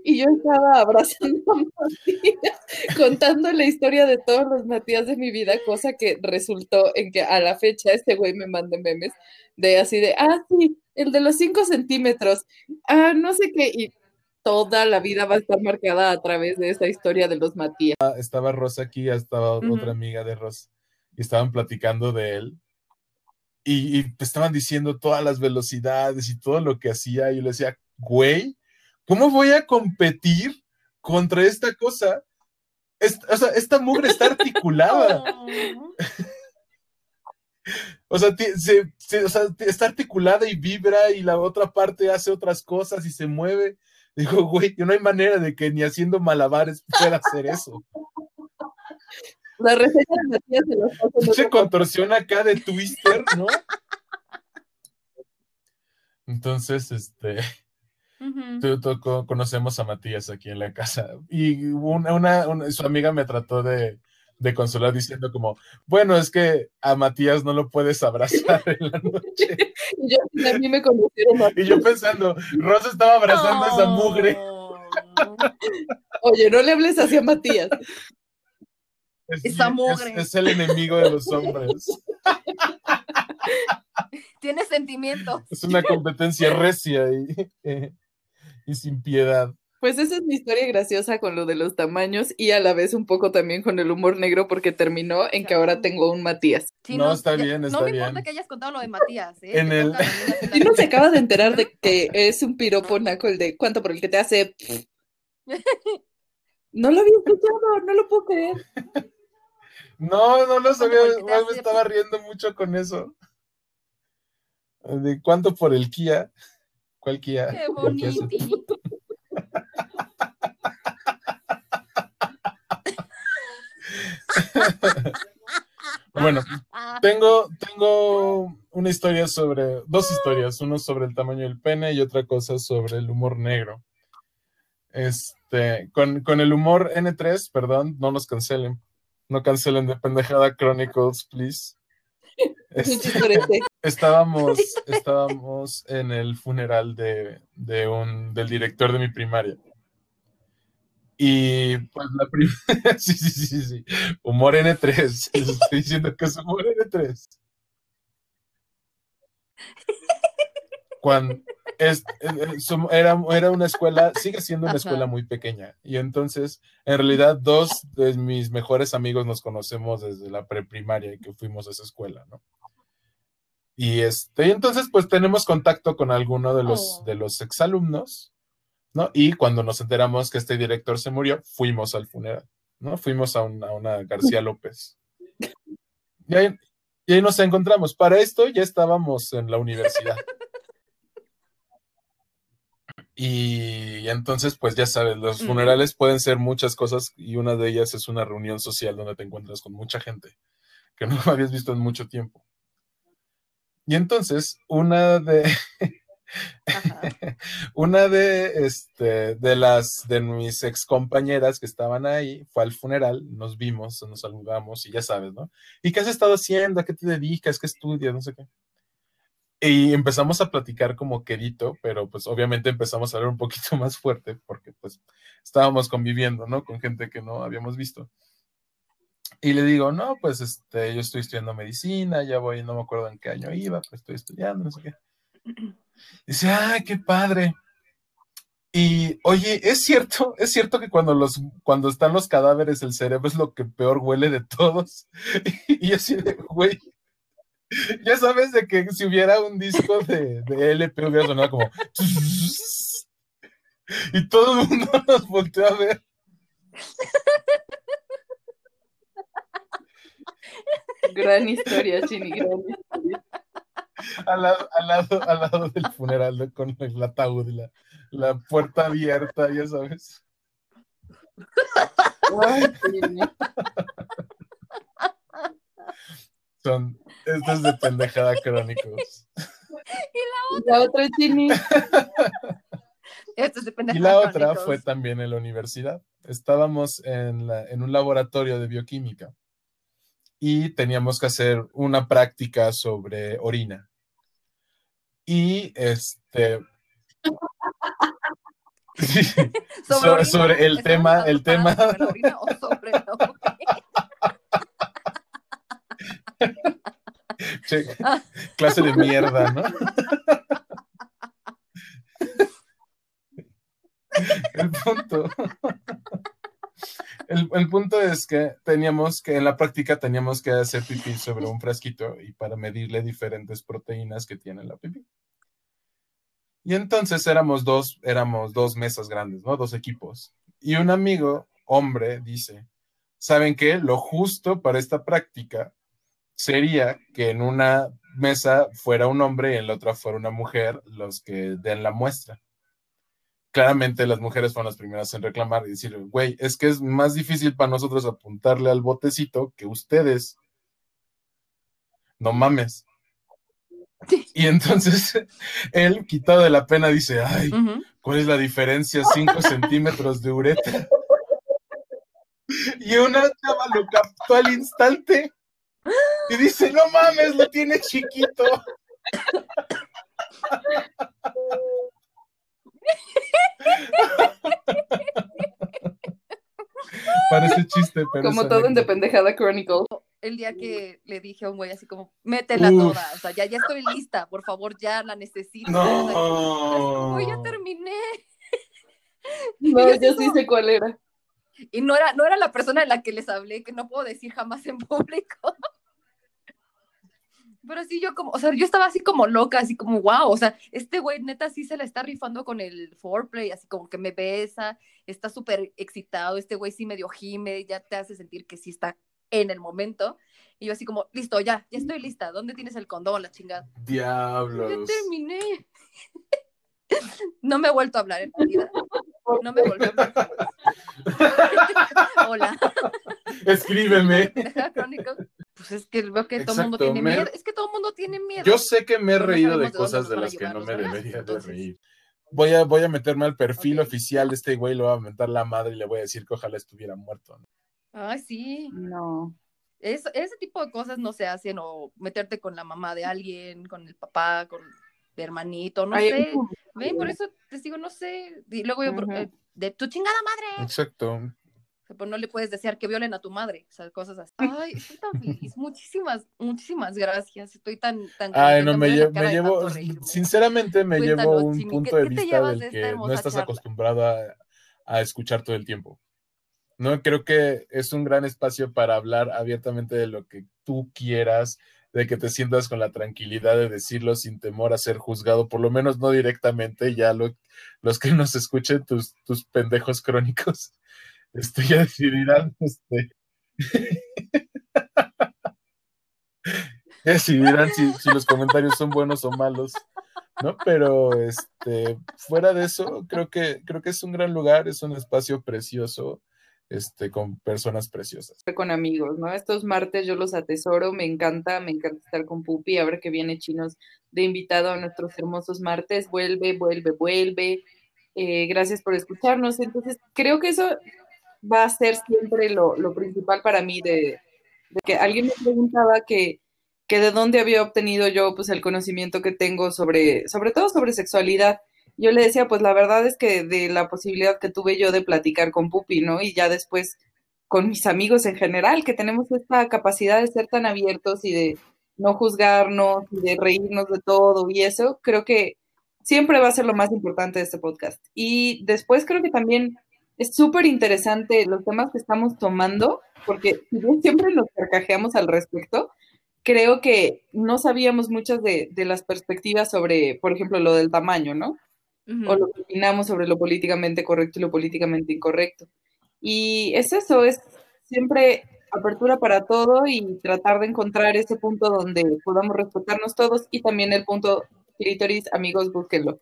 Y yo estaba abrazando a Matías, contando la historia de todos los Matías de mi vida, cosa que resultó en que a la fecha este güey me manda memes de así de, ah, sí, el de los 5 centímetros, ah, no sé qué, y toda la vida va a estar marcada a través de esa historia de los Matías. Estaba Rosa aquí, ya estaba otra amiga de Rosa, y estaban platicando de él. Y, y estaban diciendo todas las velocidades y todo lo que hacía. Y yo le decía, güey, ¿cómo voy a competir contra esta cosa? Es- o sea, esta mugre está articulada. O sea, ti- se- se- o sea, ti- está articulada y vibra y la otra parte hace otras cosas y se mueve. Digo, güey, que no hay manera de que ni haciendo malabares pueda hacer eso. La reseña de Matías se los paso otro contorsión acá de Twister, ¿no? Entonces, este, tú- tú co- conocemos a Matías aquí en la casa y una, una- una- su amiga me trató de, de consolar diciendo como, bueno, es que a Matías no lo puedes abrazar en la noche. Y yo, a mí me conocieron Y yo pensando, Rosa estaba abrazando a esa mugre. Oh. Oye, no le hables así a Matías. Es, Esa es- mugre. es el enemigo de los hombres. Tiene sentimientos. Es una competencia recia y, eh, y sin piedad. Pues esa es mi historia graciosa con lo de los tamaños y a la vez un poco también con el humor negro porque terminó en que ahora tengo un Matías. Sí, No, está ya- bien, No está me importa bien. que hayas contado lo de Matías, ¿eh? En el- Y no se acaba de enterar de que es un piropo naco el de cuánto por el que te hace. No lo había escuchado, no lo puedo creer. No, no lo sabía, me hace- estaba riendo mucho con eso. ¿De cuánto por el Kia? ¿Cuál Kia? Qué bonito. Bueno, tengo, tengo una historia sobre, dos historias, uno sobre el tamaño del pene y otra cosa sobre el humor negro. Este, con, con el humor N3, perdón, no nos cancelen. No cancelen de pendejada Chronicles, please. Este, estábamos, estábamos en el funeral de, de un, del director de mi primaria. Y pues la primera, sí, sí, sí, sí, humor N3, les estoy diciendo que es humor N3. Cuando es- eh, eh, era, era una escuela, sigue siendo una escuela muy pequeña. Y entonces, en realidad, dos de mis mejores amigos nos conocemos desde la preprimaria y que fuimos a esa escuela, ¿no? Y este, y entonces, pues tenemos contacto con alguno de los, Oh. de los exalumnos, ¿no? Y cuando nos enteramos que este director se murió, fuimos al funeral, ¿no? Fuimos a una, a una García López. Y ahí, y ahí nos encontramos. Para esto ya estábamos en la universidad. Y entonces, pues ya sabes, los funerales pueden ser muchas cosas y una de ellas es una reunión social donde te encuentras con mucha gente que no habías visto en mucho tiempo. Y entonces, una de. una de, este, de las de mis ex compañeras que estaban ahí fue al funeral, nos vimos, nos saludamos y ya sabes, ¿no? ¿Y qué has estado haciendo? ¿A qué te dedicas? ¿Qué estudias? No sé qué. Y empezamos a platicar como quedito, pero pues obviamente empezamos a hablar un poquito más fuerte porque pues estábamos conviviendo, ¿no? Con gente que no habíamos visto. Y le digo, no, pues este, yo estoy estudiando medicina, ya voy, no me acuerdo en qué año iba, pero estoy estudiando, no sé qué. Dice, ay, qué padre. Y oye, es cierto, es cierto que cuando los, cuando están los cadáveres, el cerebro es lo que peor huele de todos. Y así de, güey, ya sabes de que si hubiera un disco de, de LP hubiera sonado como y todo el mundo nos volteó a ver. Gran historia, Chini, gran historia. Al lado, al lado, al lado del funeral con el ataúd y la, la puerta abierta, ya sabes. Son, esto es de pendejada crónicos. La otra Chini. Esto es de Y la otra fue también en la universidad. Estábamos en, la- en un laboratorio de bioquímica y teníamos que hacer una práctica sobre orina. Y este. Sí, sobre, el ¿estamos tema, el tema. sobre la orina o sobre la orina? Che, clase de mierda, ¿no? El punto. El, el punto es que teníamos que, en la práctica teníamos que hacer pipí sobre un frasquito y para medirle diferentes proteínas que tiene la pipí. Y entonces éramos dos, éramos dos mesas grandes, ¿no? Dos equipos. Y un amigo, hombre, dice, ¿saben qué? Lo justo para esta práctica sería que en una mesa fuera un hombre y en la otra fuera una mujer los que den la muestra. Claramente las mujeres fueron las primeras en reclamar y decir, güey, es que es más difícil para nosotros apuntarle al botecito que ustedes. No mames. Y entonces él, quitado de la pena, dice, ay. ¿cuál es la diferencia? Cinco centímetros de uretra. Y una chava lo captó al instante y dice, no mames, lo tiene chiquito. Parece chiste, pero Como todo en The. Pendejada Chronicle. El día que le dije a un güey así como, métela Uf. toda, o sea, ya, ya estoy lista, por favor, ya la necesito. No. Güey, ya terminé. No, yo yo sí sí sé cuál era. Y no era, no era la persona de la que les hablé, que no puedo decir jamás en público. Pero sí, yo como, o sea, yo estaba así como loca, así como, wow, o sea, este güey neta sí se la está rifando con el foreplay, así como que me besa, está súper excitado, este güey sí medio gime, ya te hace sentir que sí está en el momento. Y yo así como, listo, ya, ya estoy lista, ¿dónde tienes el condón, la chingada? Ya Diablos. terminé. No me he vuelto a hablar en la vida. No me volvió a hablar. Hola. Escríbeme. Crónicas. Pues es que veo que todo el mundo tiene me- miedo. Es que todo el mundo tiene miedo. Yo sé que me he no reído de cosas de las que no me debería de reír. Voy a, voy a meterme al perfil oficial de este güey, lo voy a mentar la madre y le voy a decir que ojalá estuviera muerto. ¿no? Ay, sí. No. Es, ese tipo de cosas no se hacen o meterte con la mamá de alguien, con el papá, con el hermanito, no Ay, sé. Ven, por eso te digo, no sé. Y luego yo, eh, de tu chingada madre. Exacto. Sea, pues no le puedes desear que violen a tu madre, o sea, cosas así. Ay, estoy tan feliz. Muchísimas, muchísimas gracias. Estoy tan, tan Ay, no, me, me llevo, reírme. sinceramente me llevo un punto ¿qué- de qué vista del de que no estás charla? acostumbrado a, a escuchar todo el tiempo. No, creo que es un gran espacio para hablar abiertamente de lo que tú quieras, de que te sientas con la tranquilidad de decirlo sin temor a ser juzgado, por lo menos no directamente, ya lo- los que nos escuchen, tus, tus pendejos crónicos, este, ya decidirán, este, decidirán si, si los comentarios son buenos o malos, ¿no? Pero este, fuera de eso, creo que, creo que es un gran lugar, es un espacio precioso, este, con personas preciosas. con amigos, ¿no? Estos martes yo los atesoro, me encanta, me encanta estar con Pupi, a ver que viene Chinos de invitado a nuestros hermosos martes, vuelve, vuelve, vuelve. Eh, gracias por escucharnos. Entonces, creo que eso va a ser siempre lo, lo principal para mí de, que alguien me preguntaba que, que de dónde había obtenido yo pues el conocimiento que tengo sobre, sobre todo sobre sexualidad. Yo le decía, pues la verdad es que de la posibilidad que tuve yo de platicar con Pupi, ¿no? Y ya después con mis amigos en general, que tenemos esta capacidad de ser tan abiertos y de no juzgarnos y de reírnos de todo y eso, creo que siempre va a ser lo más importante de este podcast. Y después creo que también es súper interesante los temas que estamos tomando, porque siempre nos carcajeamos al respecto, creo que no sabíamos muchas de, de las perspectivas sobre, por ejemplo, lo del tamaño, ¿no? O lo que opinamos sobre lo políticamente correcto y lo políticamente incorrecto. Y es eso, es siempre apertura para todo y tratar de encontrar ese punto donde podamos respetarnos todos y también el punto clítoris, amigos, búsquenlo.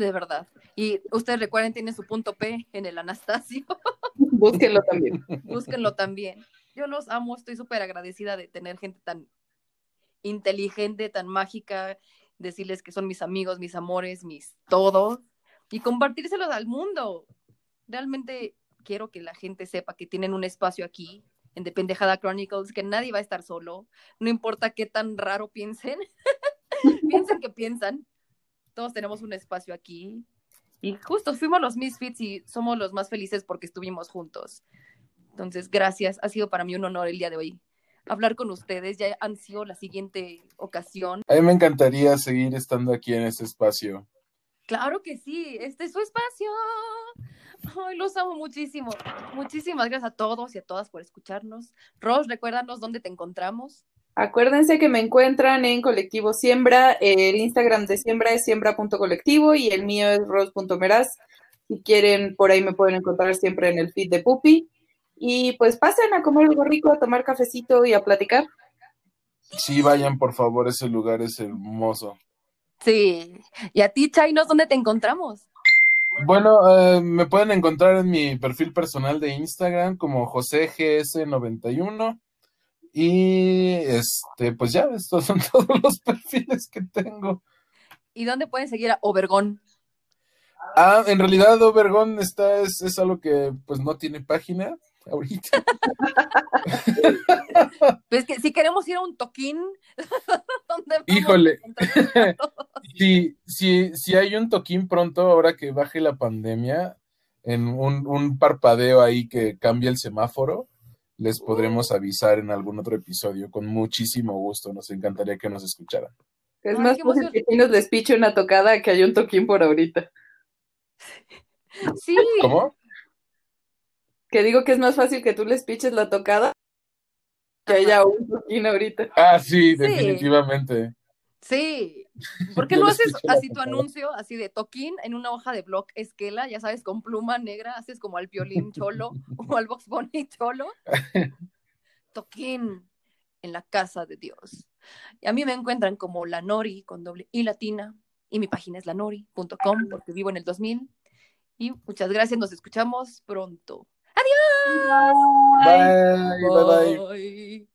De verdad. Y ustedes recuerden, tiene su punto P en el Anastasio. Búsquenlo también. Búsquenlo también. Yo los amo, estoy súper agradecida de tener gente tan inteligente, tan mágica, decirles que son mis amigos, mis amores, mis todo, y compartírselos al mundo. Realmente quiero que la gente sepa que tienen un espacio aquí en The Pendejada Chronicles, que nadie va a estar solo, no importa qué tan raro piensen, piensen que piensan, todos tenemos un espacio aquí. Y justo fuimos los Misfits y somos los más felices porque estuvimos juntos. Entonces, gracias. Ha sido para mí un honor el día de hoy hablar con ustedes. Ya han sido la siguiente ocasión. A mí me encantaría seguir estando aquí en este espacio. Claro que sí, este es su espacio. Ay, los amo muchísimo. Muchísimas gracias a todos y a todas por escucharnos. Ros, recuérdanos dónde te encontramos. Acuérdense que me encuentran en Colectivo Siembra. El Instagram de Siembra es siembra.colectivo y el mío es ros.meraz. Si quieren, por ahí me pueden encontrar siempre en el feed de Pupi. Y pues pasen a comer algo rico, a tomar cafecito y a platicar. Sí, vayan por favor, ese lugar es hermoso. Sí. Y a ti, Chainos, ¿dónde te encontramos? Bueno, eh, me pueden encontrar en mi perfil personal de Instagram como JoséGS91. Y este, pues ya, estos son todos los perfiles que tengo. ¿Y dónde pueden seguir a Obergón? Ah, en realidad Obergón está, es, es algo que pues no tiene página ahorita. Pues que si queremos ir a un toquín, ¿dónde vamos Híjole. Si, si, si hay un toquín pronto, ahora que baje la pandemia, en un, un parpadeo ahí que cambie el semáforo, les podremos avisar en algún otro episodio. Con muchísimo gusto, nos encantaría que nos escucharan. Es Ay, más fácil que Chinos les piche una tocada que hay un toquín por ahorita. Sí, ¿Cómo? Que digo que es más fácil que tú les piches la tocada que haya un toquín ahorita. Ah, sí, definitivamente. sí. ¿Por qué no haces así tu anuncio, así de toquín en una hoja de blog esquela, ya sabes, con pluma negra, haces como al violín cholo o al Box Bunny cholo? Toquín en la casa de Dios. Y a mí me encuentran como la Nori con doble I latina y mi página es lanori.com porque vivo en el 2000. Y muchas gracias, nos escuchamos pronto. Bye, bye, bye. Bye.